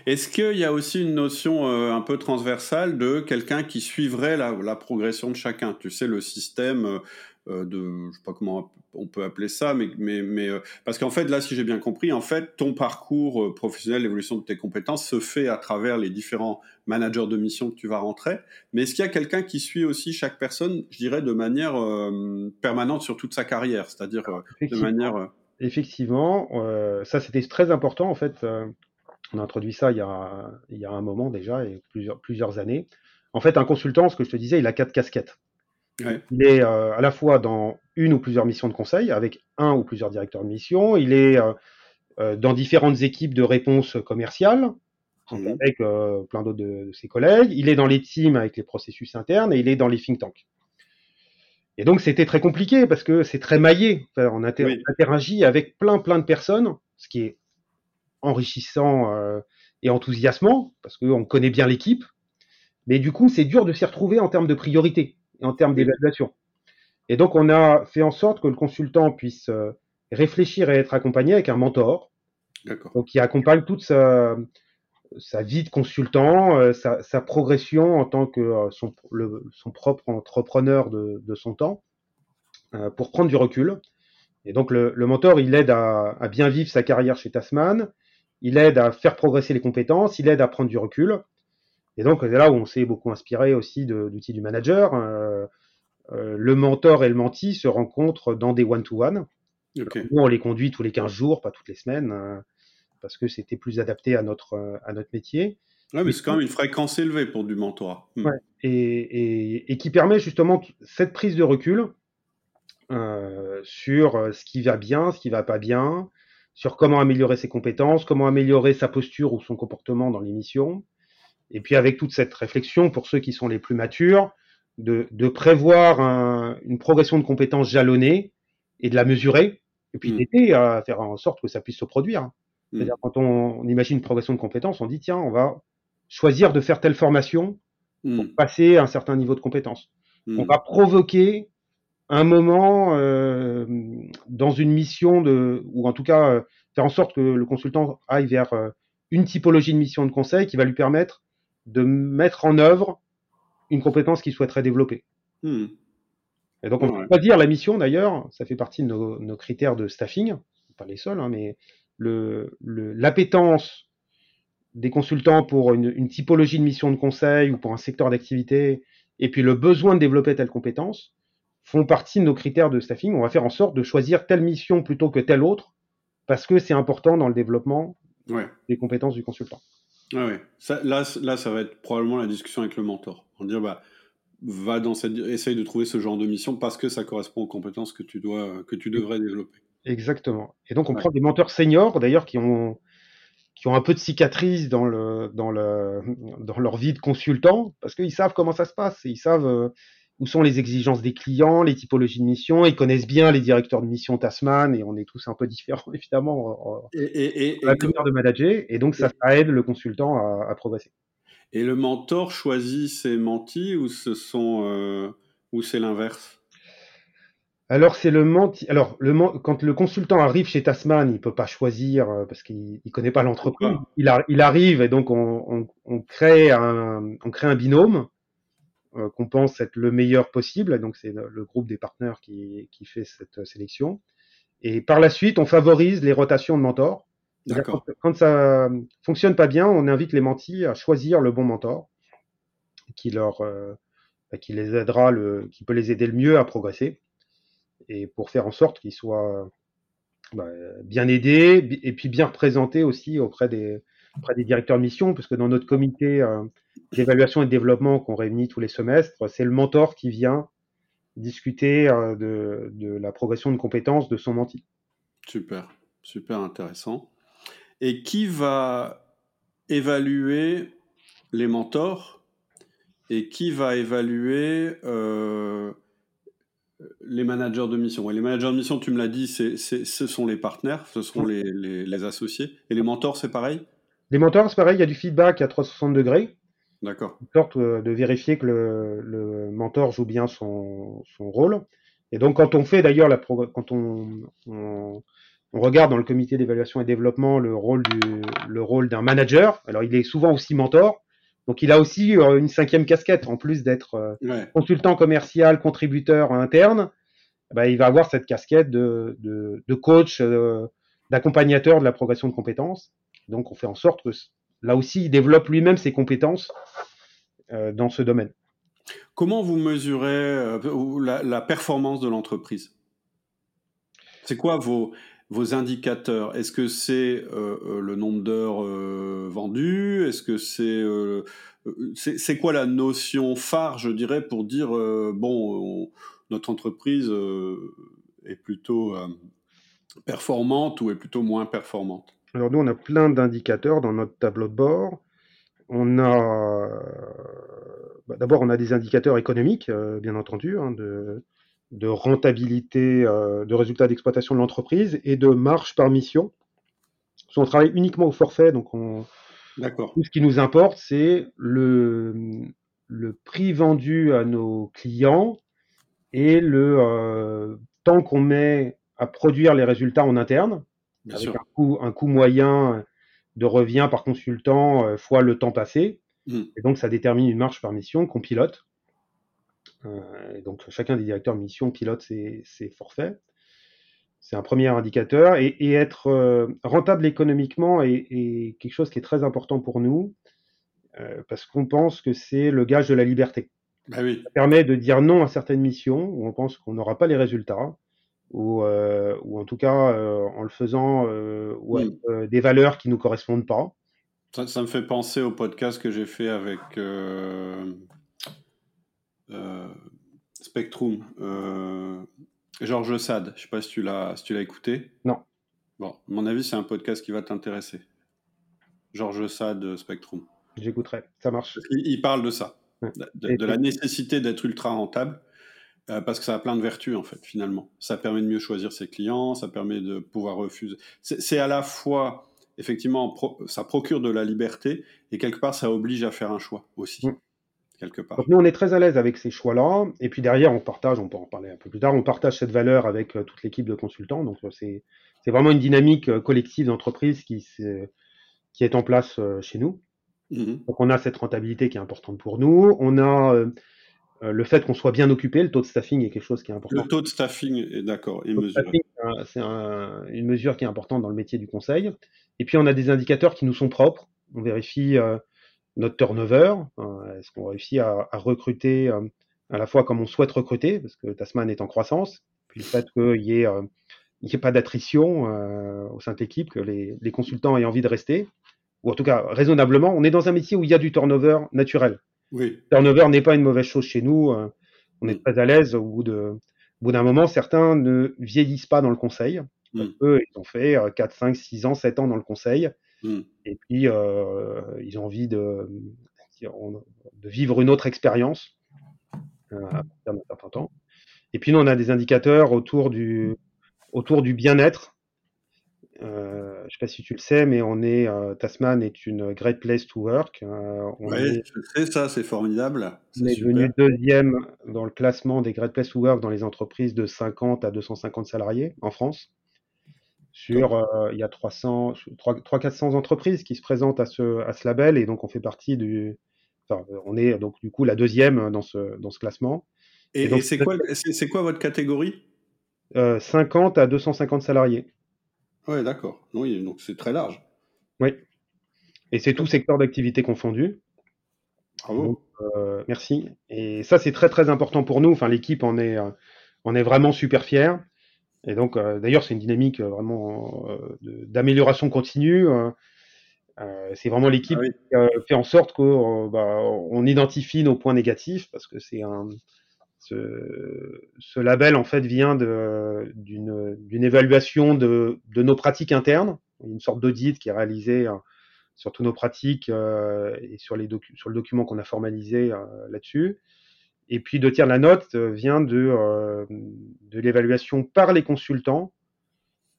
Est-ce qu'il y a aussi une notion euh, un peu transversale de quelqu'un qui suivrait la, la, progression de chacun? Tu sais, le système euh, euh, de, je sais pas comment on peut appeler ça, mais, mais, mais parce qu'en fait, là, si j'ai bien compris, en fait, ton parcours professionnel, l'évolution de tes compétences se fait à travers les différents managers de mission que tu vas rentrer. Mais est-ce qu'il y a quelqu'un qui suit aussi chaque personne, je dirais, de manière permanente sur toute sa carrière, c'est-à-dire de manière effectivement, euh, ça c'était très important en fait. Euh, on a introduit ça il y a, il y a un moment déjà et plusieurs, plusieurs années. En fait, un consultant, ce que je te disais, il a quatre casquettes. Il est euh, à la fois dans une ou plusieurs missions de conseil avec un ou plusieurs directeurs de mission. Il est dans différentes équipes de réponse commerciale mmh. avec plein d'autres de, de, ses collègues. Il est dans les teams avec les processus internes et il est dans les think tanks. Et donc, c'était très compliqué parce que c'est très maillé. on interagit avec plein, plein de personnes, ce qui est enrichissant euh, et enthousiasmant parce qu'on connaît bien l'équipe. Mais du coup, c'est dur de s'y retrouver en termes de priorité en termes d'évaluation. Et donc, on a fait en sorte que le consultant puisse euh, réfléchir et être accompagné avec un mentor. Donc, qui accompagne toute sa, sa vie de consultant, euh, sa, progression en tant que euh, son, son, propre entrepreneur de, son temps, pour prendre du recul. Et donc le, mentor, il aide à, bien vivre sa carrière chez Tasman, il aide à faire progresser les compétences, il aide à prendre du recul. Et donc c'est là où on s'est beaucoup inspiré aussi de l'outil du manager. le mentor et le menti se rencontrent dans des one-to-one. On les conduit tous les 15 jours, pas toutes les semaines parce que c'était plus adapté à notre, euh, à notre métier. Oui, mais c'est quand même une fréquence élevée pour du mentorat. Hmm. et, et, qui permet justement cette prise de recul euh, sur euh, ce qui va bien, ce qui va pas bien, sur comment améliorer ses compétences, comment améliorer sa posture ou son comportement dans l'émission. Et puis avec toute cette réflexion, pour ceux qui sont les plus matures, de, de prévoir un, une progression de compétences jalonnée et de la mesurer, et puis Mm. d'aider à faire en sorte que ça puisse se produire. Mm. C'est-à-dire quand on, on imagine une progression de compétences, on dit tiens, on va choisir de faire telle formation Mm. passer un certain niveau de compétence. On va provoquer un moment euh, dans une mission de, ou en tout cas euh, faire en sorte que le consultant aille vers euh, une typologie de mission de conseil qui va lui permettre de mettre en œuvre une compétence qu'il souhaiterait développer. Mm. Et donc on Ouais. peut pas dire la mission d'ailleurs, ça fait partie de nos, nos critères de staffing, pas les seuls, hein, mais le, le- l'appétence des consultants pour une, une typologie de mission de conseil ou pour un secteur d'activité, et puis le besoin de développer telle compétence, font partie de nos critères de staffing. On va faire en sorte de choisir telle mission plutôt que telle autre, parce que c'est important dans le développement Ouais. des compétences du consultant. Ah ouais. Ça, là, là, ça va être probablement la discussion avec le mentor. En dire, bah, va dans cette, essaye de trouver ce genre de mission parce que ça correspond aux compétences que tu dois, que tu devrais développer. Exactement. Et donc on Ouais. prend des menteurs seniors, d'ailleurs, qui ont qui ont un peu de cicatrices dans le dans le dans leur vie de consultant, parce qu'ils savent comment ça se passe, et ils savent euh, où sont les exigences des clients, les typologies de mission, ils connaissent bien les directeurs de mission Tasman, et on est tous un peu différents évidemment en- en- Et, et, et, dans la manière de manager, et donc ça, ça aide le consultant à, à progresser. et le mentor choisit ses mentis ou ce sont, euh, ou c'est l'inverse? Alors c'est le menti. Alors le quand le consultant arrive chez Tasman, il peut pas choisir euh, parce qu'il il connaît pas l'entreprise. Il, a- il arrive et donc on, on, on crée un on crée un binôme qu'on pense être le meilleur possible. Donc c'est le, groupe des partenaires qui qui fait cette euh, sélection. Et par la suite, on favorise les rotations de mentors. D'accord. Quand, ça fonctionne pas bien, on invite les mentis à choisir le bon mentor qui leur euh, bah, qui les aidera le qui peut les aider le mieux à progresser et pour faire en sorte qu'ils soient bah, bien aidés et puis bien représentés aussi auprès des auprès des directeurs de mission parce que dans notre comité euh, d'évaluation et de développement qu'on réunit tous les semestres, c'est le mentor qui vient discuter euh, de, de la progression de compétences de son menti. Super, super intéressant. Et qui va évaluer les mentors et qui va évaluer euh, les managers de mission? Et les managers de mission, tu me l'as dit, c'est, c'est- ce sont les partenaires, ce sont les, les- les associés. Et les mentors, c'est pareil? Les mentors, c'est pareil, il y a du feedback à 360 degrés. D'accord. une sorte euh, de vérifier que le, le mentor joue bien son, son rôle. Et donc, quand on fait d'ailleurs la quand on, on, on regarde dans le comité d'évaluation et développement le rôle du, le rôle d'un manager, alors il est souvent aussi mentor. Donc, il a aussi euh, une cinquième casquette en plus d'être euh, Ouais. consultant commercial, contributeur interne. eh ben, il va avoir cette casquette de, de, de coach, d'accompagnateur de la progression de compétences. Donc, on fait en sorte que là aussi, il développe lui-même ses compétences euh, dans ce domaine. Comment vous mesurez euh, la, performance de l'entreprise? C'est quoi vos, indicateurs? Est-ce que c'est euh, le nombre d'heures vendues? Est-ce que c'est quoi la notion phare, je dirais, pour dire bon, on- notre entreprise est plutôt performante ou est plutôt moins performante? Alors nous, on a plein d'indicateurs dans notre tableau de bord. On a bah, d'abord on a des indicateurs économiques, euh, bien entendu, hein, de, de rentabilité, euh, de résultats d'exploitation de l'entreprise et de marge par mission. Parce qu'on travaille uniquement au forfait, donc on, tout ce qui nous importe, c'est le, le prix vendu à nos clients et le euh, temps qu'on met à produire les résultats en interne Bien avec un coût, un coût moyen de revient par consultant euh, fois le temps passé. Mm. Et donc, ça détermine une marge par mission qu'on pilote. Euh, et donc, chacun des directeurs de mission pilote ses, ses forfaits. C'est un premier indicateur. Et, et être euh, rentable économiquement est, est quelque chose qui est très important pour nous, parce qu'on pense que c'est le gage de la liberté Bah oui. ça permet de dire non à certaines missions où on pense qu'on n'aura pas les résultats, ou, euh, ou en tout cas euh, en le faisant euh, ou avec euh, des valeurs qui nous correspondent pas. Ça, ça me fait penser au podcast que j'ai fait avec euh, euh, Spectrum, euh, Georges Sade. Je sais pas si tu l'as si tu l'as écouté. Non. Bon, à mon avis, c'est un podcast qui va t'intéresser. Georges Sade, Spectrum. J'écouterai, ça marche. Il, parle de ça, de, la nécessité d'être ultra rentable, euh, parce que ça a plein de vertus, en fait, finalement. Ça permet de mieux choisir ses clients, ça permet de pouvoir refuser. C'est à la fois, effectivement, ça procure de la liberté, et quelque part, ça oblige à faire un choix aussi. Mm. Quelque part. Donc nous, on est très à l'aise avec ces choix-là, et puis derrière, on partage, on peut en parler un peu plus tard, on partage cette valeur avec euh, toute l'équipe de consultants, donc euh, c'est vraiment une dynamique collective d'entreprise qui, qui est en place chez nous. Mhm. Donc on a cette rentabilité qui est importante pour nous. On a le fait qu'on soit bien occupé, le taux de staffing est quelque chose qui est important. Le taux de staffing est d'accord, C'est une mesure qui est importante dans le métier du conseil. Et puis on a des indicateurs qui nous sont propres. On vérifie euh, notre turnover. Est-ce qu'on réussit à, recruter à la fois comme on souhaite recruter, parce que Tasman est en croissance, puis le fait qu'il n'y ait, ait, pas d'attrition au sein de l'équipe, que les, les, consultants aient envie de rester ou en tout cas raisonnablement, on est dans un métier où il y a du turnover naturel. Oui. Le turnover n'est pas une mauvaise chose chez nous. Euh, on est mm. très à l'aise au bout de, bout d'un moment. Certains ne vieillissent pas dans le conseil. Mm. Eux, ils ont fait 4, 5, 6 ans, 7 ans dans le conseil. Mm. Et puis, euh, ils ont envie de, de vivre une autre expérience euh, à partir d'un certain temps. Et puis, nous, on a des indicateurs autour du, autour du bien-être euh, je ne sais pas si tu le sais, mais on est euh, Tasman est une great place to work. Euh, oui, je sais ça, c'est formidable. On est devenu deuxième dans le classement des great place to work dans les entreprises de 50 à 250 salariés en France. Sur, il y a 300, 300-400 entreprises qui se présentent à ce, à ce label et donc on fait partie du, enfin, on est donc du coup la deuxième dans ce, dans ce classement. Et, et c'est quoi, c'est quoi votre catégorie? 50 à 250 salariés. Oui, d'accord. Oui, donc c'est très large. Oui. Et c'est tout secteur d'activité confondu. Bravo. Euh, merci. Et ça, c'est très très important pour nous. Enfin, l'équipe en est, euh, est vraiment super fière. Et donc, euh, d'ailleurs, c'est une dynamique vraiment d'amélioration continue. c'est vraiment l'équipe ah qui fait en sorte qu'on bah, on identifie nos points négatifs parce que c'est un, ce, label en fait vient d'une évaluation de, nos pratiques internes, une sorte d'audit qui est réalisé euh, sur toutes nos pratiques euh, et sur, le document qu'on a formalisé euh, là-dessus. Et puis de tiers la note vient de, de l'évaluation par les consultants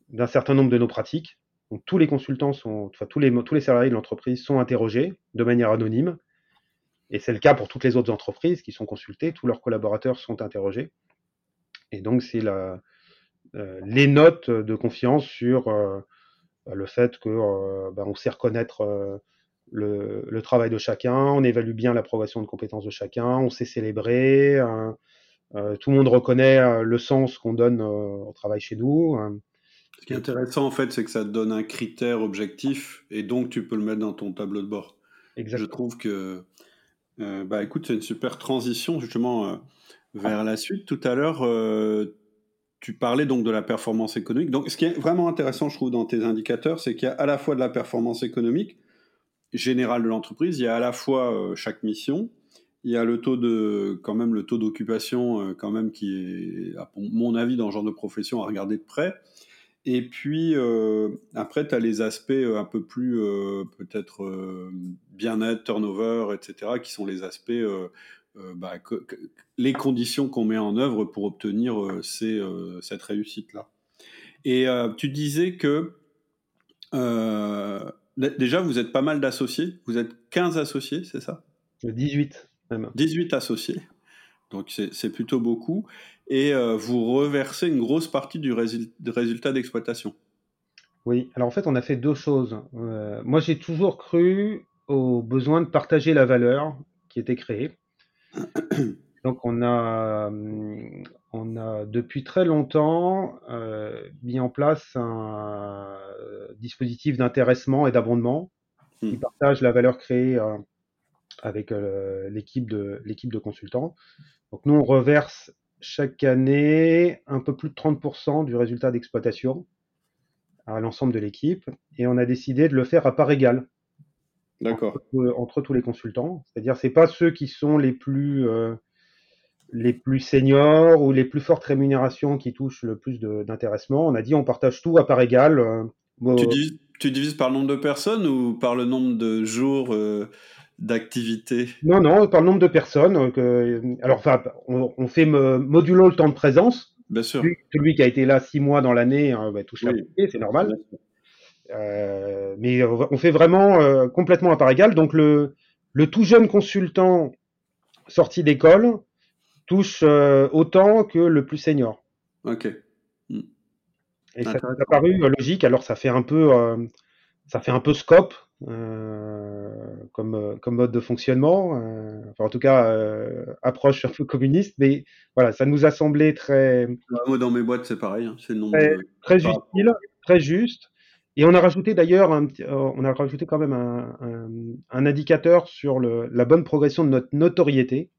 d'un certain nombre de nos pratiques. Tous les consultants sont, enfin tous les, tous les salariés de l'entreprise sont interrogés de manière anonyme et c'est le cas pour toutes les autres entreprises qui sont consultées, tous leurs collaborateurs sont interrogés. Et donc, c'est euh, les notes de confiance sur euh, le fait qu'on euh, ben, sait reconnaître le, travail de chacun, on évalue bien la progression de compétences de chacun, on sait célébrer, tout le monde reconnaît le sens qu'on donne au travail chez nous. Ce qui est intéressant, en fait, c'est que ça te donne un critère objectif et donc tu peux le mettre dans ton tableau de bord. Exactement. Je trouve que euh, bah écoute, c'est une super transition justement euh, vers la suite. Tout à l'heure, euh, tu parlais donc de la performance économique. Donc, ce qui est vraiment intéressant, je trouve, dans tes indicateurs, c'est qu'il y a à la fois de la performance économique générale de l'entreprise, il y a à la fois chaque mission, il y a le taux de, quand même, le taux d'occupation, quand même, qui est, à mon avis, dans ce genre de profession, à regarder de près. Et puis, euh, après, tu as les aspects euh, un peu plus, euh, peut-être, bien-être, turnover, etc., qui sont les aspects, bah, les conditions qu'on met en œuvre pour obtenir cette réussite-là. Et tu disais que, déjà, vous êtes pas mal d'associés, vous êtes 15 associés, c'est ça? 18 même. 18 associés, donc c'est plutôt beaucoup et euh, vous reversez une grosse partie du, résultat d'exploitation. Oui, alors en fait, on a fait deux choses. Euh, moi, j'ai toujours cru au besoin de partager la valeur qui était créée. Donc, on a, hum, on a depuis très longtemps euh, mis en place un dispositif d'intéressement et d'abondement qui hmm. partage la valeur créée avec l'équipe de, de consultants. Donc, nous, on reverse chaque année un peu plus de 30% du résultat d'exploitation à l'ensemble de l'équipe. Et on a décidé de le faire à part égale. D'accord. Entre, tous les consultants. C'est-à-dire, c'est pas ceux qui sont les plus, euh, les plus seniors ou les plus fortes rémunérations qui touchent le plus d'intéressement. On a dit on partage tout à part égale. Euh, tu, divises, par le nombre de personnes ou par le nombre de jours euh, d'activité Non, non, par le nombre de personnes. Que, alors, enfin, on, fait modulo le temps de présence. Bien sûr. Celui, qui a été là six mois dans l'année hein, bah, touche la moitié, c'est normal. Euh, mais on fait vraiment complètement à part égale. Donc, le, le tout jeune consultant sorti d'école touche euh, autant que le plus senior. Ok. Hmm. Et ça a paru logique. Alors ça fait un peu, euh, ça fait un peu scope euh, comme, comme mode de fonctionnement. enfin, en tout cas, approche un peu communiste. Mais voilà, ça nous a semblé très. Moi, dans mes boîtes, c'est pareil. Hein. C'est très, très utile, très juste. Et on a rajouté d'ailleurs, on a rajouté quand même un, un, indicateur sur le, la bonne progression de notre notoriété.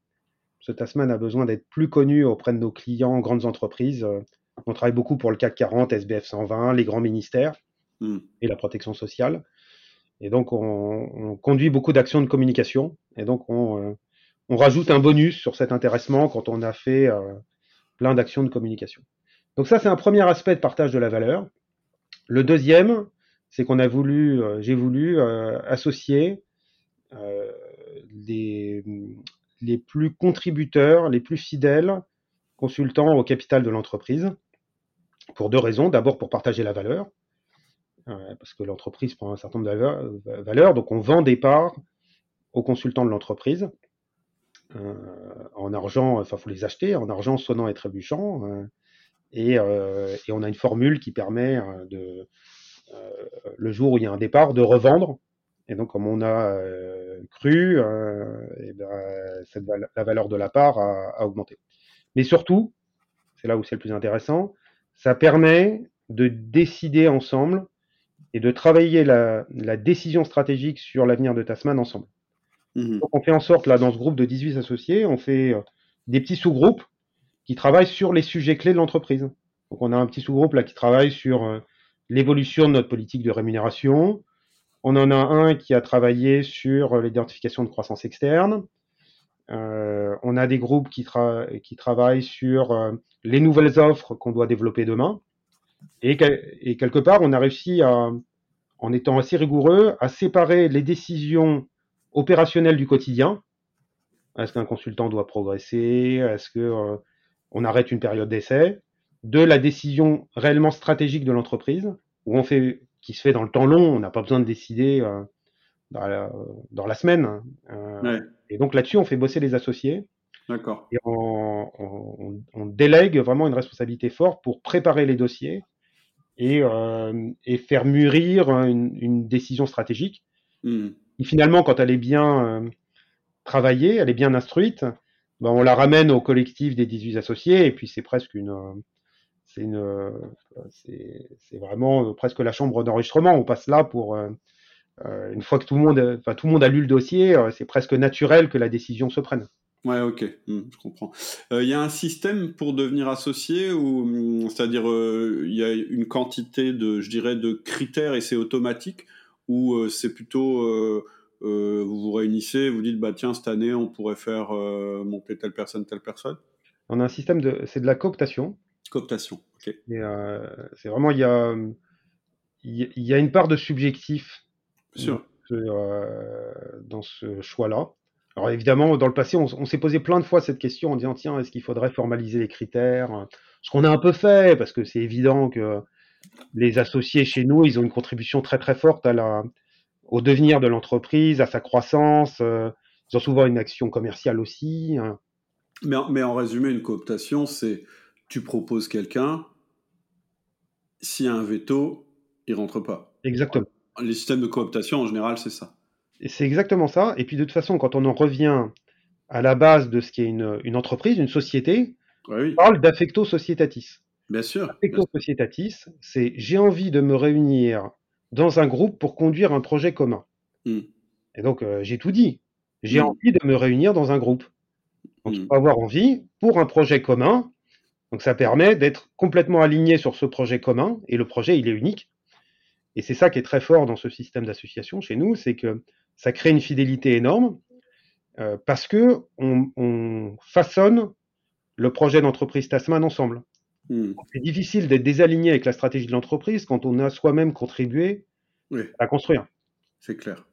Ce Tasman a besoin d'être plus connu auprès de nos clients, grandes entreprises. Euh, on travaille beaucoup pour le CAC 40, SBF 120, les grands ministères hmm. et la protection sociale. Et donc, on, conduit beaucoup d'actions de communication. Et donc, on, euh, on, rajoute un bonus sur cet intéressement quand on a fait euh, plein d'actions de communication. Donc ça, c'est un premier aspect de partage de la valeur. Le deuxième, c'est qu'on a voulu, j'ai voulu associer les, plus contributeurs, les plus fidèles consultants au capital de l'entreprise, pour deux raisons. D'abord pour partager la valeur, euh, parce que l'entreprise prend un certain nombre de valeurs, donc on vend des parts aux consultants de l'entreprise. Euh, en argent, enfin, faut les acheter en argent sonnant et trébuchant. Euh, et, et, on a une formule qui permet de, le jour où il y a un départ, de revendre et donc, comme on a euh, cru, euh, et ben, la valeur de la part a, augmenté. Mais surtout, c'est là où c'est le plus intéressant, ça permet de décider ensemble et de travailler la, décision stratégique sur l'avenir de Tasman ensemble. Mmh donc, on fait en sorte, là, dans ce groupe de 18 associés, on fait euh, des petits sous-groupes qui travaillent sur les sujets clés de l'entreprise. Donc, on a un petit sous-groupe là qui travaille sur l'évolution de notre politique de rémunération, on en a un qui a travaillé sur l'identification de croissance externe. Euh, on a des groupes qui, travaillent sur euh, les nouvelles offres qu'on doit développer demain. Et, quelque part, on a réussi en étant assez rigoureux, à séparer les décisions opérationnelles du quotidien. Est-ce qu'un consultant doit progresser? Est-ce qu'on euh, arrête une période d'essai? De la décision réellement stratégique de l'entreprise, où on fait qui se fait dans le temps long. On n'a pas besoin de décider euh, dans, la, semaine. Hein. Euh, et donc là-dessus, on fait bosser les associés. D'accord. Et on, délègue vraiment une responsabilité forte pour préparer les dossiers et, euh, faire mûrir une, décision stratégique. Hmm. Et finalement, quand elle est bien travaillée, elle est bien instruite, ben, on la ramène au collectif des 18 associés et puis c'est presque une, c'est une, c'est vraiment presque la chambre d'enregistrement. On passe là pour euh, euh, une fois que tout le monde, enfin tout le monde a lu le dossier, euh, c'est presque naturel que la décision se prenne. Ouais, ok, hmm, je comprends. Il y a un système pour devenir associé ou, hmm, c'est-à-dire, il y a une quantité de, je dirais, de critères et c'est automatique ou c'est plutôt vous vous réunissez, vous dites bah tiens cette année on pourrait faire monter telle personne, telle personne? On a un système de, c'est de la cooptation. Cooptation, ok. Euh, c'est vraiment, il y a, il y a une part de subjectif sûr. Euh, dans ce choix-là. Alors évidemment, dans le passé, on, s'est posé plein de fois cette question en disant tiens, est-ce qu'il faudrait formaliser les critères Ce qu'on a un peu fait, parce que c'est évident que les associés chez nous, ils ont une contribution très très forte à la, au devenir de l'entreprise, à sa croissance. Euh, ils ont souvent une action commerciale aussi. Hein. Mais, mais en résumé, une cooptation, c'est tu proposes quelqu'un, s'il y a un veto, il rentre pas. Exactement. Les systèmes de cooptation, en général, c'est ça. C'est exactement ça. Et puis de toute façon, quand on en revient à la base de ce qui est une, entreprise, une société, on parle d'affecto societatis. Bien sûr. Affecto societatis, c'est j'ai envie de me réunir dans un groupe pour conduire un projet commun. Hmm. Et donc, euh, j'ai tout dit. J'ai hmm. envie de me réunir dans un groupe. Donc, il hmm. faut avoir envie, pour un projet commun, donc ça permet d'être complètement aligné sur ce projet commun, et le projet, il est unique. Et c'est ça qui est très fort dans ce système d'association chez nous, c'est que ça crée une fidélité énorme, euh, parce que on, façonne le projet d'entreprise Tasman ensemble. Hmm. C'est difficile d'être désaligné avec la stratégie de l'entreprise quand on a soi-même contribué à construire. C'est clair.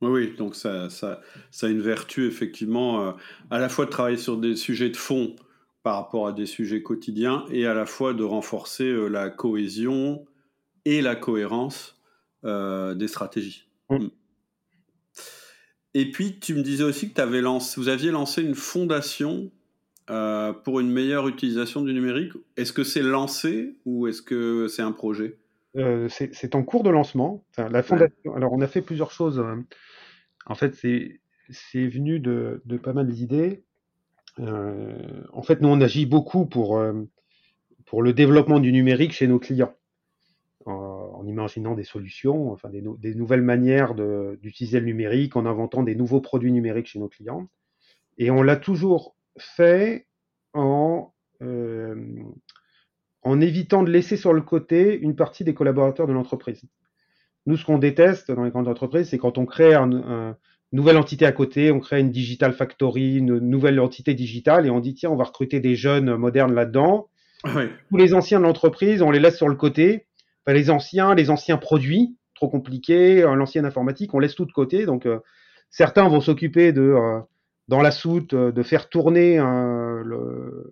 Oui, donc ça, ça, ça, a une vertu effectivement euh, à la fois de travailler sur des sujets de fond par rapport à des sujets quotidiens et à la fois de renforcer euh, la cohésion et la cohérence euh, des stratégies. Mm. Et puis, tu me disais aussi que avais lancé, vous aviez lancé une fondation pour une meilleure utilisation du numérique. Est-ce que c'est lancé ou est-ce que c'est un projet? C'est en cours de lancement. la fondation, Alors, on a fait plusieurs choses en fait, c'est venu de, pas mal d'idées. Euh, en fait, nous, on agit beaucoup pour, euh, pour le développement du numérique chez nos clients, en, imaginant des solutions, enfin des, nouvelles manières d'utiliser le numérique, en inventant des nouveaux produits numériques chez nos clients. Et on l'a toujours fait en, euh, en évitant de laisser sur le côté une partie des collaborateurs de l'entreprise. Nous, ce qu'on déteste dans les grandes entreprises, c'est quand on crée une nouvelle entité à côté, on crée une digital factory, une nouvelle entité digitale, et on dit tiens, on va recruter des jeunes modernes là-dedans. Tous les anciens de l'entreprise, on les laisse sur le côté. Les anciens, les anciens produits, trop compliqués, euh, l'ancienne informatique, on laisse tout de côté. Donc, euh, certains vont s'occuper de, euh, dans la soute, de faire tourner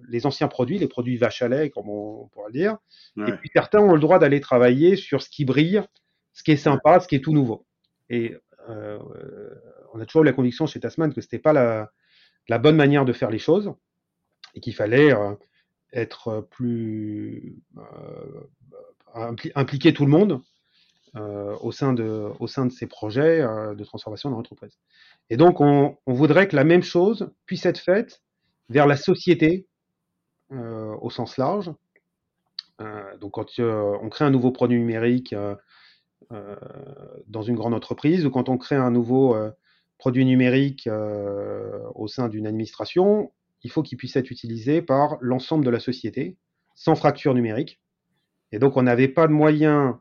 les anciens produits, les produits vache à lait, comme on, pourrait le dire. Et puis certains ont le droit d'aller travailler sur ce qui brille, ce qui est sympa, ce qui est tout nouveau. Et euh, on a toujours eu la conviction chez Tasman que ce n'était pas la, bonne manière de faire les choses et qu'il fallait euh, être plus euh, impliquer tout le monde au, sein de, au sein de ces projets de transformation dans l'entreprise. Et donc, on, voudrait que la même chose puisse être faite vers la société au sens large. donc, quand on crée un nouveau produit numérique, euh, dans une grande entreprise ou quand on crée un nouveau euh, produit numérique euh, au sein d'une administration, il faut qu'il puisse être utilisé par l'ensemble de la société sans fracture numérique. Et donc, on n'avait pas de moyens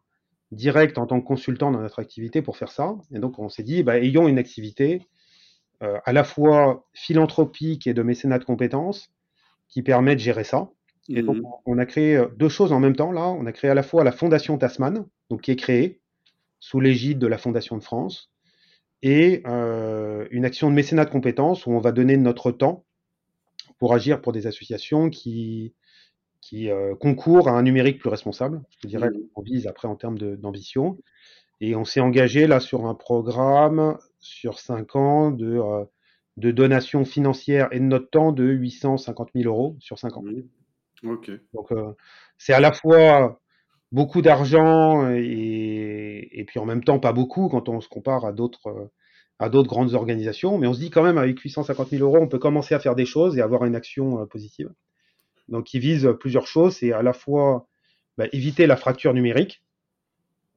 directs en tant que consultant dans notre activité pour faire ça. Et donc, on s'est dit, bah, ayons une activité à la fois philanthropique et de mécénat de compétences qui permet de gérer ça. Et donc, mmh. on a créé deux choses en même temps. Là, on a créé à la fois la Fondation Tasman, donc qui est créée, sous l'égide de la Fondation de France, et euh, une action de mécénat de compétences où on va donner notre temps pour agir pour des associations qui, qui euh, concourent à un numérique plus responsable. Je dirais mmh. qu'on vise après en termes d'ambition. Et on s'est engagé là sur un programme sur cinq ans de, euh, de donation financière et de notre temps de 850 000 euros sur cinq ans. Mmh. Ok. Donc c'est à la fois beaucoup d'argent et, et, puis en même temps pas beaucoup quand on se compare à d'autres à d'autres grandes organisations, mais on se dit quand même avec 850 000 euros, on peut commencer à faire des choses et avoir une action euh, positive. Donc, qui vise plusieurs choses, c'est à la fois bah, éviter la fracture numérique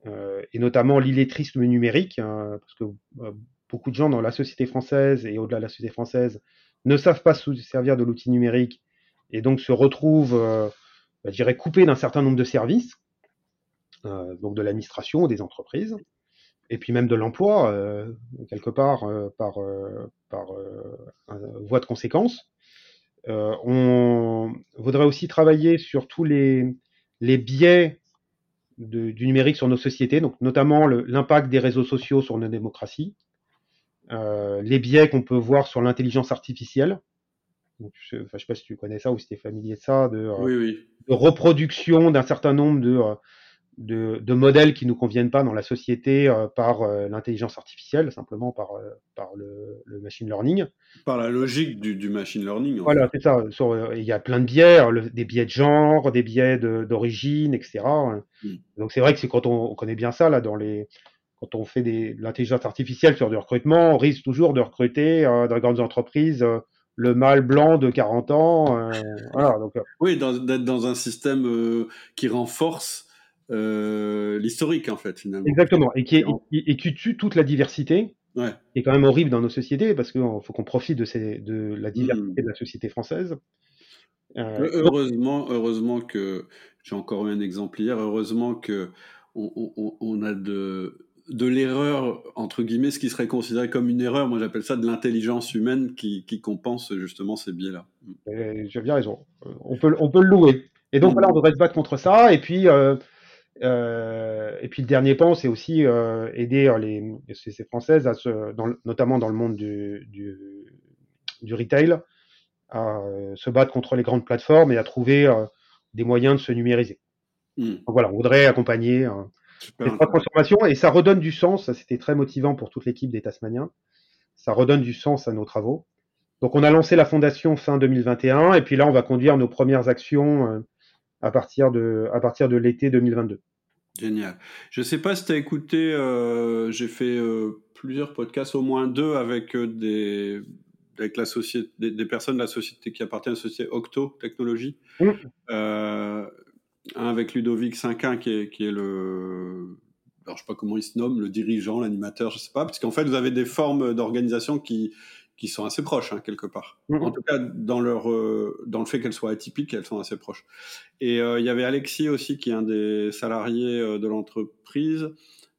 euh, et notamment l'illettrisme numérique, hein, parce que euh, beaucoup de gens dans la société française et au-delà de la société française ne savent pas se servir de l'outil numérique et donc se retrouvent, euh, bah, je dirais, coupés d'un certain nombre de services euh, donc de l'administration, des entreprises, et puis même de l'emploi, euh, quelque part, euh, par, par voie de conséquence. On voudrait aussi travailler sur tous les, les biais du numérique sur nos sociétés, donc notamment l'impact des réseaux sociaux sur nos démocraties, les biais qu'on peut voir sur l'intelligence artificielle. je ne sais pas si tu connais ça ou si tu es familier de ça, de, de reproduction d'un certain nombre de, de, modèles qui nous conviennent pas dans la société euh, par euh, l'intelligence artificielle, simplement par, euh, par le, machine learning. Par la logique du, machine learning. Voilà, c'est ça. il y a plein de biais, des biais de genre, des biais d'origine, etc. Hmm. Donc c'est vrai que c'est quand on, connaît bien ça là dans les quand on fait de l'intelligence artificielle sur du recrutement, on risque toujours de recruter dans les grandes entreprises le mâle blanc de 40 ans. voilà, donc, oui, d'être dans, un système qui renforce euh, l'historique, en fait, finalement. Exactement, et qui, est, et, qui tue toute la diversité, ouais. qui est quand même horrible dans nos sociétés, parce qu'il faut qu'on profite de, ces, de la diversité hmm. de la société française. Euh, heureusement, heureusement que j'ai encore eu un exemple hier. Heureusement que on, on, a de de l'erreur, entre guillemets, ce qui serait considéré comme une erreur. Moi, j'appelle ça de l'intelligence humaine qui, compense justement ces biais-là. J'ai bien raison. On peut, on peut le louer. Et donc, voilà, on devrait se battre contre ça. Et puis, euh, euh, et puis le dernier pan, c'est aussi euh, aider les, ces françaises, à se, dans, notamment dans le monde du, du, du, retail, à se battre contre les grandes plateformes et à trouver des moyens de se numériser. Hmm. Donc, voilà, on voudrait accompagner cette transformation et ça redonne du sens. Ça, c'était très motivant pour toute l'équipe des Tasmaniens. Ça redonne du sens à nos travaux. Donc, on a lancé la fondation fin 2021 et puis là, on va conduire nos premières actions euh, à partir de, à partir de l'été 2022. Génial. Je ne sais pas si tu as écouté, euh, j'ai fait euh, plusieurs podcasts, au moins deux avec des, avec la société, des, personnes de la société qui appartiennent à la société Octo Technologies. Mmh avec Ludovic Cinquin, qui est, qui est le. Alors, je sais pas comment il se nomme, le dirigeant, l'animateur, je sais pas, parce qu'en fait, vous avez des formes d'organisation qui, qui sont assez proches, hein, quelque part. En tout cas, dans, leur, euh, dans le fait qu'elles soient atypiques, elles sont assez proches. Et euh, il y avait Alexis aussi, qui est un des salariés euh, de l'entreprise,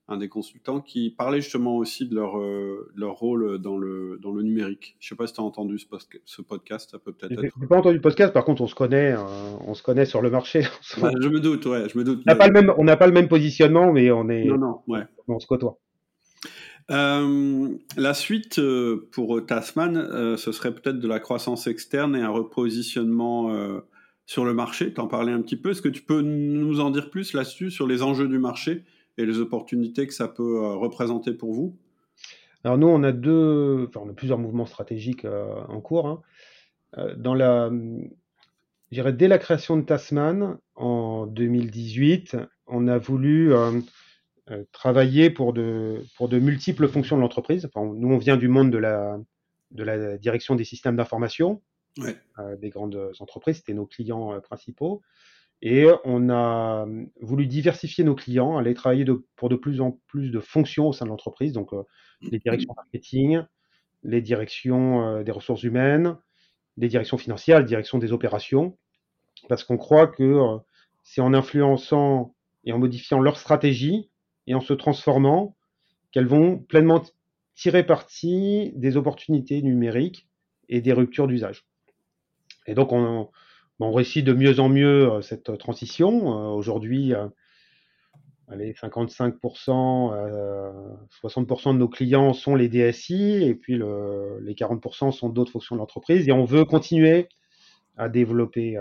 un des consultants qui parlait justement aussi de leur, leur rôle dans le, dans le numérique. Je ne sais pas si tu as entendu ce, ce, podcast, ça peut peut-être être. pas entendu le podcast, par contre, on se connaît, hein, on se connaît sur le marché. je me doute, ouais, je me doute. On n'a pas, le même, on pas le même positionnement, mais on est. Non, non, ouais. On se côtoie. Euh, la suite euh, pour Tasman, ce serait peut-être de la croissance externe et un repositionnement sur le marché. Tu en parlais un petit peu. Est-ce que tu peux nous en dire plus là-dessus, sur les enjeux du marché et les opportunités que ça peut euh, représenter pour vous? Alors nous, on a deux, enfin, on a plusieurs mouvements stratégiques euh, en cours. Hein. Euh, dans la, dès la création de Tasman en 2018, on a voulu travailler pour de, pour de multiples fonctions de l'entreprise. Enfin, nous, on vient du monde de la, de la direction des systèmes d'information, des grandes entreprises, c'était nos clients principaux. Et on a voulu diversifier nos clients, aller travailler pour de plus en plus de fonctions au sein de l'entreprise, donc euh, les directions marketing, les directions euh, des ressources humaines, les directions financières, les directions des opérations, parce qu'on croit que euh, c'est en influençant et en modifiant leur stratégie et en se transformant qu'elles vont pleinement tirer parti des opportunités numériques et des ruptures d'usage. Et donc on, on réussit de mieux en mieux euh, cette transition. Euh, aujourd'hui, euh, allez, 55%, 60% de nos clients sont les DSI et puis les 40% sont d'autres fonctions de l'entreprise. Et on veut continuer à développer,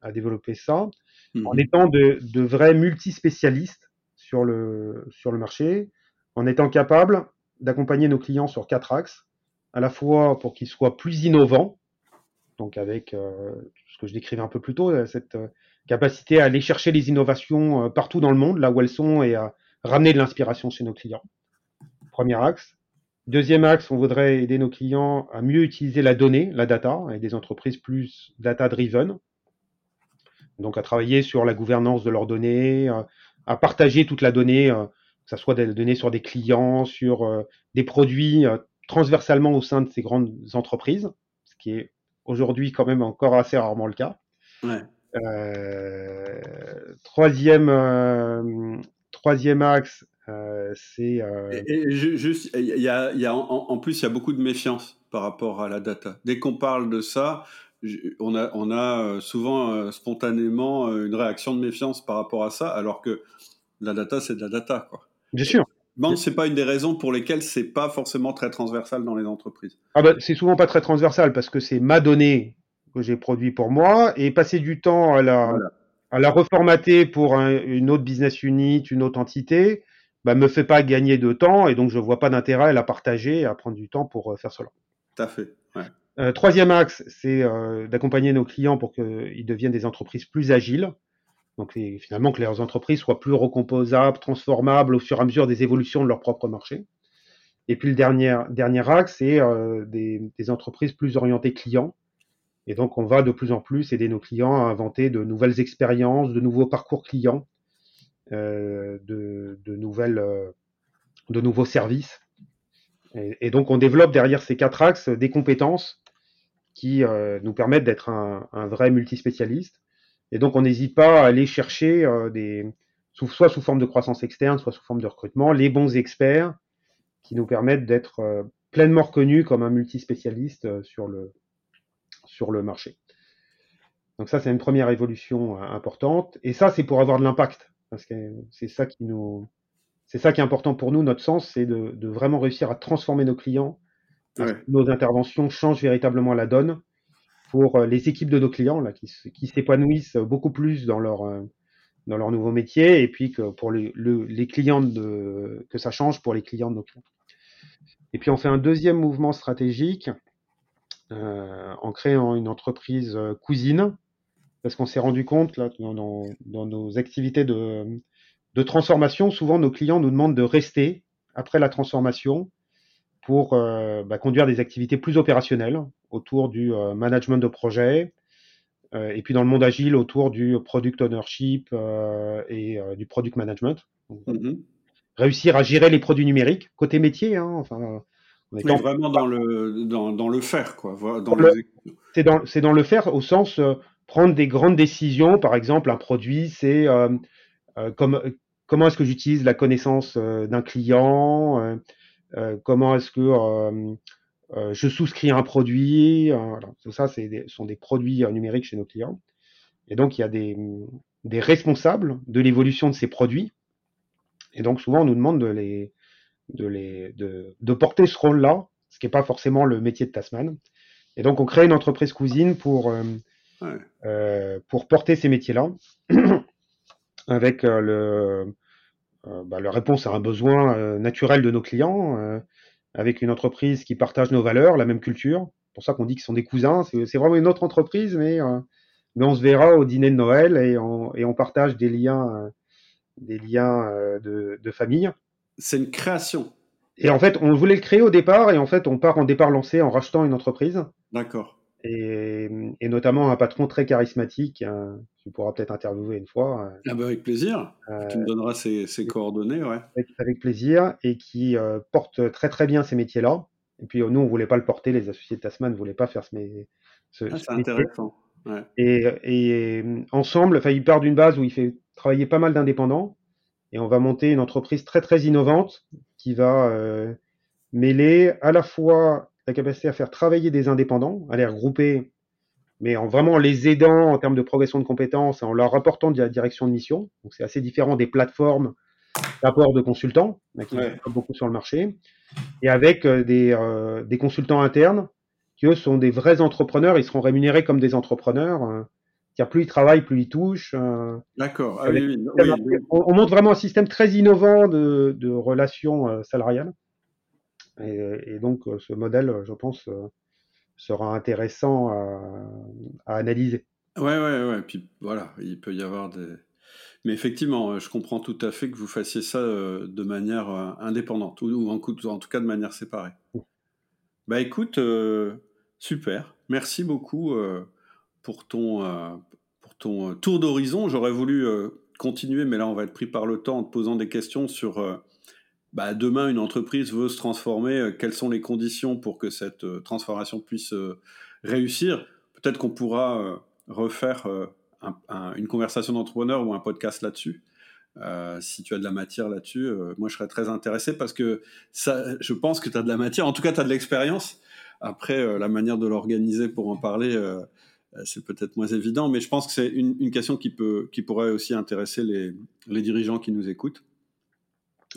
à développer ça mmh en étant de, vrais multispécialistes sur le, sur le marché, en étant capable d'accompagner nos clients sur quatre axes, à la fois pour qu'ils soient plus innovants, donc avec que je décrivais un peu plus tôt, euh, cette euh, capacité à aller chercher les innovations euh, partout dans le monde, là où elles sont, et à ramener de l'inspiration chez nos clients. Premier axe. Deuxième axe, on voudrait aider nos clients à mieux utiliser la donnée, la data, et des entreprises plus data-driven. Donc à travailler sur la gouvernance de leurs données, à partager toute la donnée, que ce soit des données sur des clients, sur des produits transversalement au sein de ces grandes entreprises, ce qui est Aujourd'hui, quand même, encore assez rarement le cas. Euh, troisième, euh, troisième axe, euh, c'est. juste, il y a, y a en, plus, il y a beaucoup de méfiance par rapport à la data. Dès qu'on parle de ça, on a, on a souvent spontanément une réaction de méfiance par rapport à ça, alors que la data, c'est de la data. Quoi. Bien sûr. Bon, c'est pas une des raisons pour lesquelles c'est pas forcément très transversal dans les entreprises. Ah bah, c'est souvent pas très transversal parce que c'est ma donnée que j'ai produit pour moi et passer du temps à la, à la reformater pour une autre business unit, une autre entité, bah, me fait pas gagner de temps et donc je vois pas d'intérêt à la partager et à prendre du temps pour euh, faire cela. Tout à fait. Euh, troisième axe, c'est euh, d'accompagner nos clients pour qu'ils deviennent des entreprises plus agiles. Donc finalement que leurs entreprises soient plus recomposables, transformables au fur et à mesure des évolutions de leur propre marché. Et puis le dernier, dernier axe, c'est euh, des, entreprises plus orientées clients. Et donc on va de plus en plus aider nos clients à inventer de nouvelles expériences, de nouveaux parcours clients, euh, de, nouvelles, euh, de nouveaux services. Et, donc on développe derrière ces quatre axes des compétences qui nous permettent d'être un, un vrai multispécialiste et donc, on n'hésite pas à aller chercher euh, des, soit sous forme de croissance externe, soit sous forme de recrutement, les bons experts qui nous permettent d'être euh, pleinement reconnus comme un multispécialiste euh, sur le, sur le marché. Donc ça, c'est une première évolution euh, importante. Et ça, c'est pour avoir de l'impact. Parce que c'est ça qui nous, c'est ça qui est important pour nous. Notre sens, c'est de, de vraiment réussir à transformer nos clients. Nos interventions changent véritablement la donne pour les équipes de nos clients là, qui, qui s'épanouissent beaucoup plus dans leur, dans leur nouveau métier et puis que pour les, les clients de, que ça change pour les clients de nos clients. Et puis on fait un deuxième mouvement stratégique euh, en créant une entreprise euh, cousine parce qu'on s'est rendu compte là, dans, dans, nos activités de, de, transformation, souvent nos clients nous demandent de rester après la transformation pour euh, bah, conduire des activités plus opérationnelles autour du euh, management de projet, euh, et puis dans le monde agile autour du product ownership euh, et euh, du product management. Mm-hmm. Réussir à gérer les produits numériques côté métier. Hein, enfin, on est vraiment dans le dans, dans, le faire quoi. c'est dans c'est dans le faire au sens prendre des grandes décisions. Par exemple, un produit, c'est comme comment est-ce que j'utilise la connaissance d'un client, comment est-ce que euh, je souscris un produit. Euh, Tout ça, ce sont des produits euh, numériques chez nos clients. Et donc, il y a des, des responsables de l'évolution de ces produits. Et donc, souvent, on nous demande de, les, de, les, de, de porter ce rôle-là, ce qui n'est pas forcément le métier de Tasman. Et donc, on crée une entreprise cousine pour, euh, euh, pour porter ces métiers-là, avec le, euh, bah, la réponse à un besoin naturel de nos clients avec une entreprise qui partage nos valeurs, la même culture. C'est pour ça qu'on dit qu'ils sont des cousins. C'est vraiment une autre entreprise, mais, euh, mais on se verra au dîner de Noël et on, et on partage des liens, euh, des liens euh, de, de, famille. C'est une création. Et en fait, on voulait le créer au départ et en fait, on part en départ lancé en rachetant une entreprise. D'accord et, et, notamment un patron très charismatique, hein, tu pourras peut-être interviewer une fois. Euh, ah bah avec plaisir, euh, tu me donneras ses, ses coordonnées, ouais. Avec, avec, plaisir, et qui euh, porte très très bien ces métiers-là. Et puis nous, on voulait pas le porter, les associés de Tasman ne voulaient pas faire ce, ce, ah, C'est intéressant. Ouais. Et, et, ensemble, enfin, il part d'une base où il fait travailler pas mal d'indépendants, et on va monter une entreprise très très innovante qui va euh, mêler à la fois la capacité à faire travailler des indépendants, à les regrouper, mais en vraiment les aidant en termes de progression de compétences, en leur apportant de la direction de mission. Donc c'est assez différent des plateformes d'apport de consultants, qui ouais. sont beaucoup sur le marché, et avec euh, des, euh, des, consultants internes qui eux sont des vrais entrepreneurs, ils seront rémunérés comme des entrepreneurs. Euh, plus ils travaillent, plus ils touchent. Euh, D'accord. Ah, oui, oui, oui, on, on, montre vraiment un système très innovant de, de relations salariales. Et, et, donc, euh, ce modèle, euh, je pense, euh, sera intéressant à, à analyser. Ouais, ouais, ouais. Puis voilà, il peut y avoir des. Mais effectivement, je comprends tout à fait que vous fassiez ça de manière indépendante, ou en, en tout cas de manière séparée. Bah écoute, euh, super. Merci beaucoup euh, pour, ton, euh, pour ton tour d'horizon. J'aurais voulu continuer, mais là on va être pris par le temps en te posant des questions sur bah, demain une entreprise veut se transformer, euh, quelles sont les conditions pour que cette euh, transformation puisse euh, réussir? Peut-être qu'on pourra refaire un, un, une conversation d'entrepreneur ou un podcast là-dessus. Si tu as de la matière là-dessus, moi je serais très intéressé parce que ça, je pense que tu as de la matière, en tout cas tu as de l'expérience. Après, la manière de l'organiser pour en parler, c'est peut-être moins évident, mais je pense que c'est une, question qui, peut, qui pourrait aussi intéresser les dirigeants qui nous écoutent.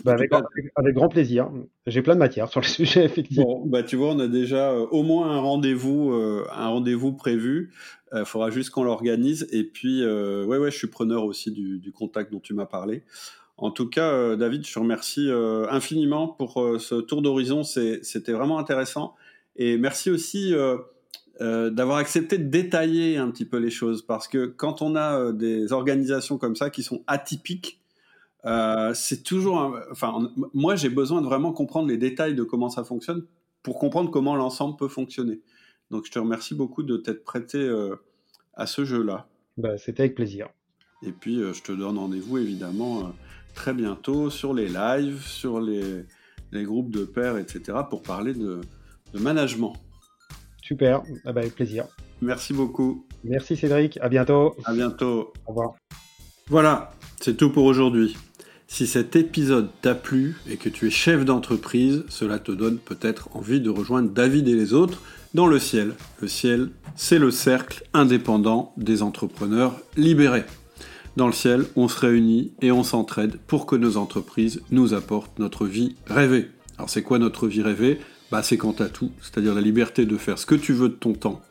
Bah avec, cas, avec, grand plaisir. J'ai plein de matière sur le sujet, effectivement. Bon, bah tu vois, on a déjà euh, au moins un rendez-vous, euh, un rendez-vous prévu. Il euh, faudra juste qu'on l'organise. Et puis, ouais, ouais, je suis preneur aussi du, du contact dont tu m'as parlé. En tout cas, David, je te remercie infiniment pour ce tour d'horizon. C'était vraiment intéressant. Et merci aussi d'avoir accepté de détailler un petit peu les choses. Parce que quand on a des organisations comme ça qui sont atypiques, euh, c'est toujours, un... enfin, moi j'ai besoin de vraiment comprendre les détails de comment ça fonctionne pour comprendre comment l'ensemble peut fonctionner. Donc je te remercie beaucoup de t'être prêté euh, à ce jeu-là. Bah, C'était avec plaisir. Et puis euh, je te donne rendez-vous évidemment très bientôt sur les lives, sur les, les groupes de pairs, etc. pour parler de, de management. Super, ah bah, avec plaisir. Merci beaucoup. Merci Cédric, à bientôt. À bientôt. Au revoir. Voilà, c'est tout pour aujourd'hui. Si cet épisode t'a plu et que tu es chef d'entreprise, cela te donne peut-être envie de rejoindre David et les autres dans le ciel. Le ciel, c'est le cercle indépendant des entrepreneurs libérés. Dans le ciel, on se réunit et on s'entraide pour que nos entreprises nous apportent notre vie rêvée. Alors c'est quoi notre vie rêvée? Bah, c'est quant à tout, c'est-à-dire la liberté de faire ce que tu veux de ton temps,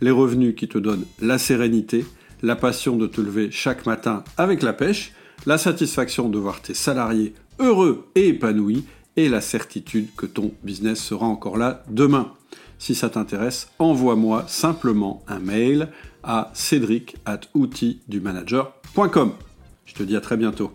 les revenus qui te donnent la sérénité, la passion de te lever chaque matin avec la pêche, la satisfaction de voir tes salariés heureux et épanouis, et la certitude que ton business sera encore là demain. Si ça t'intéresse, envoie-moi simplement un mail à cédric at Je te dis à très bientôt.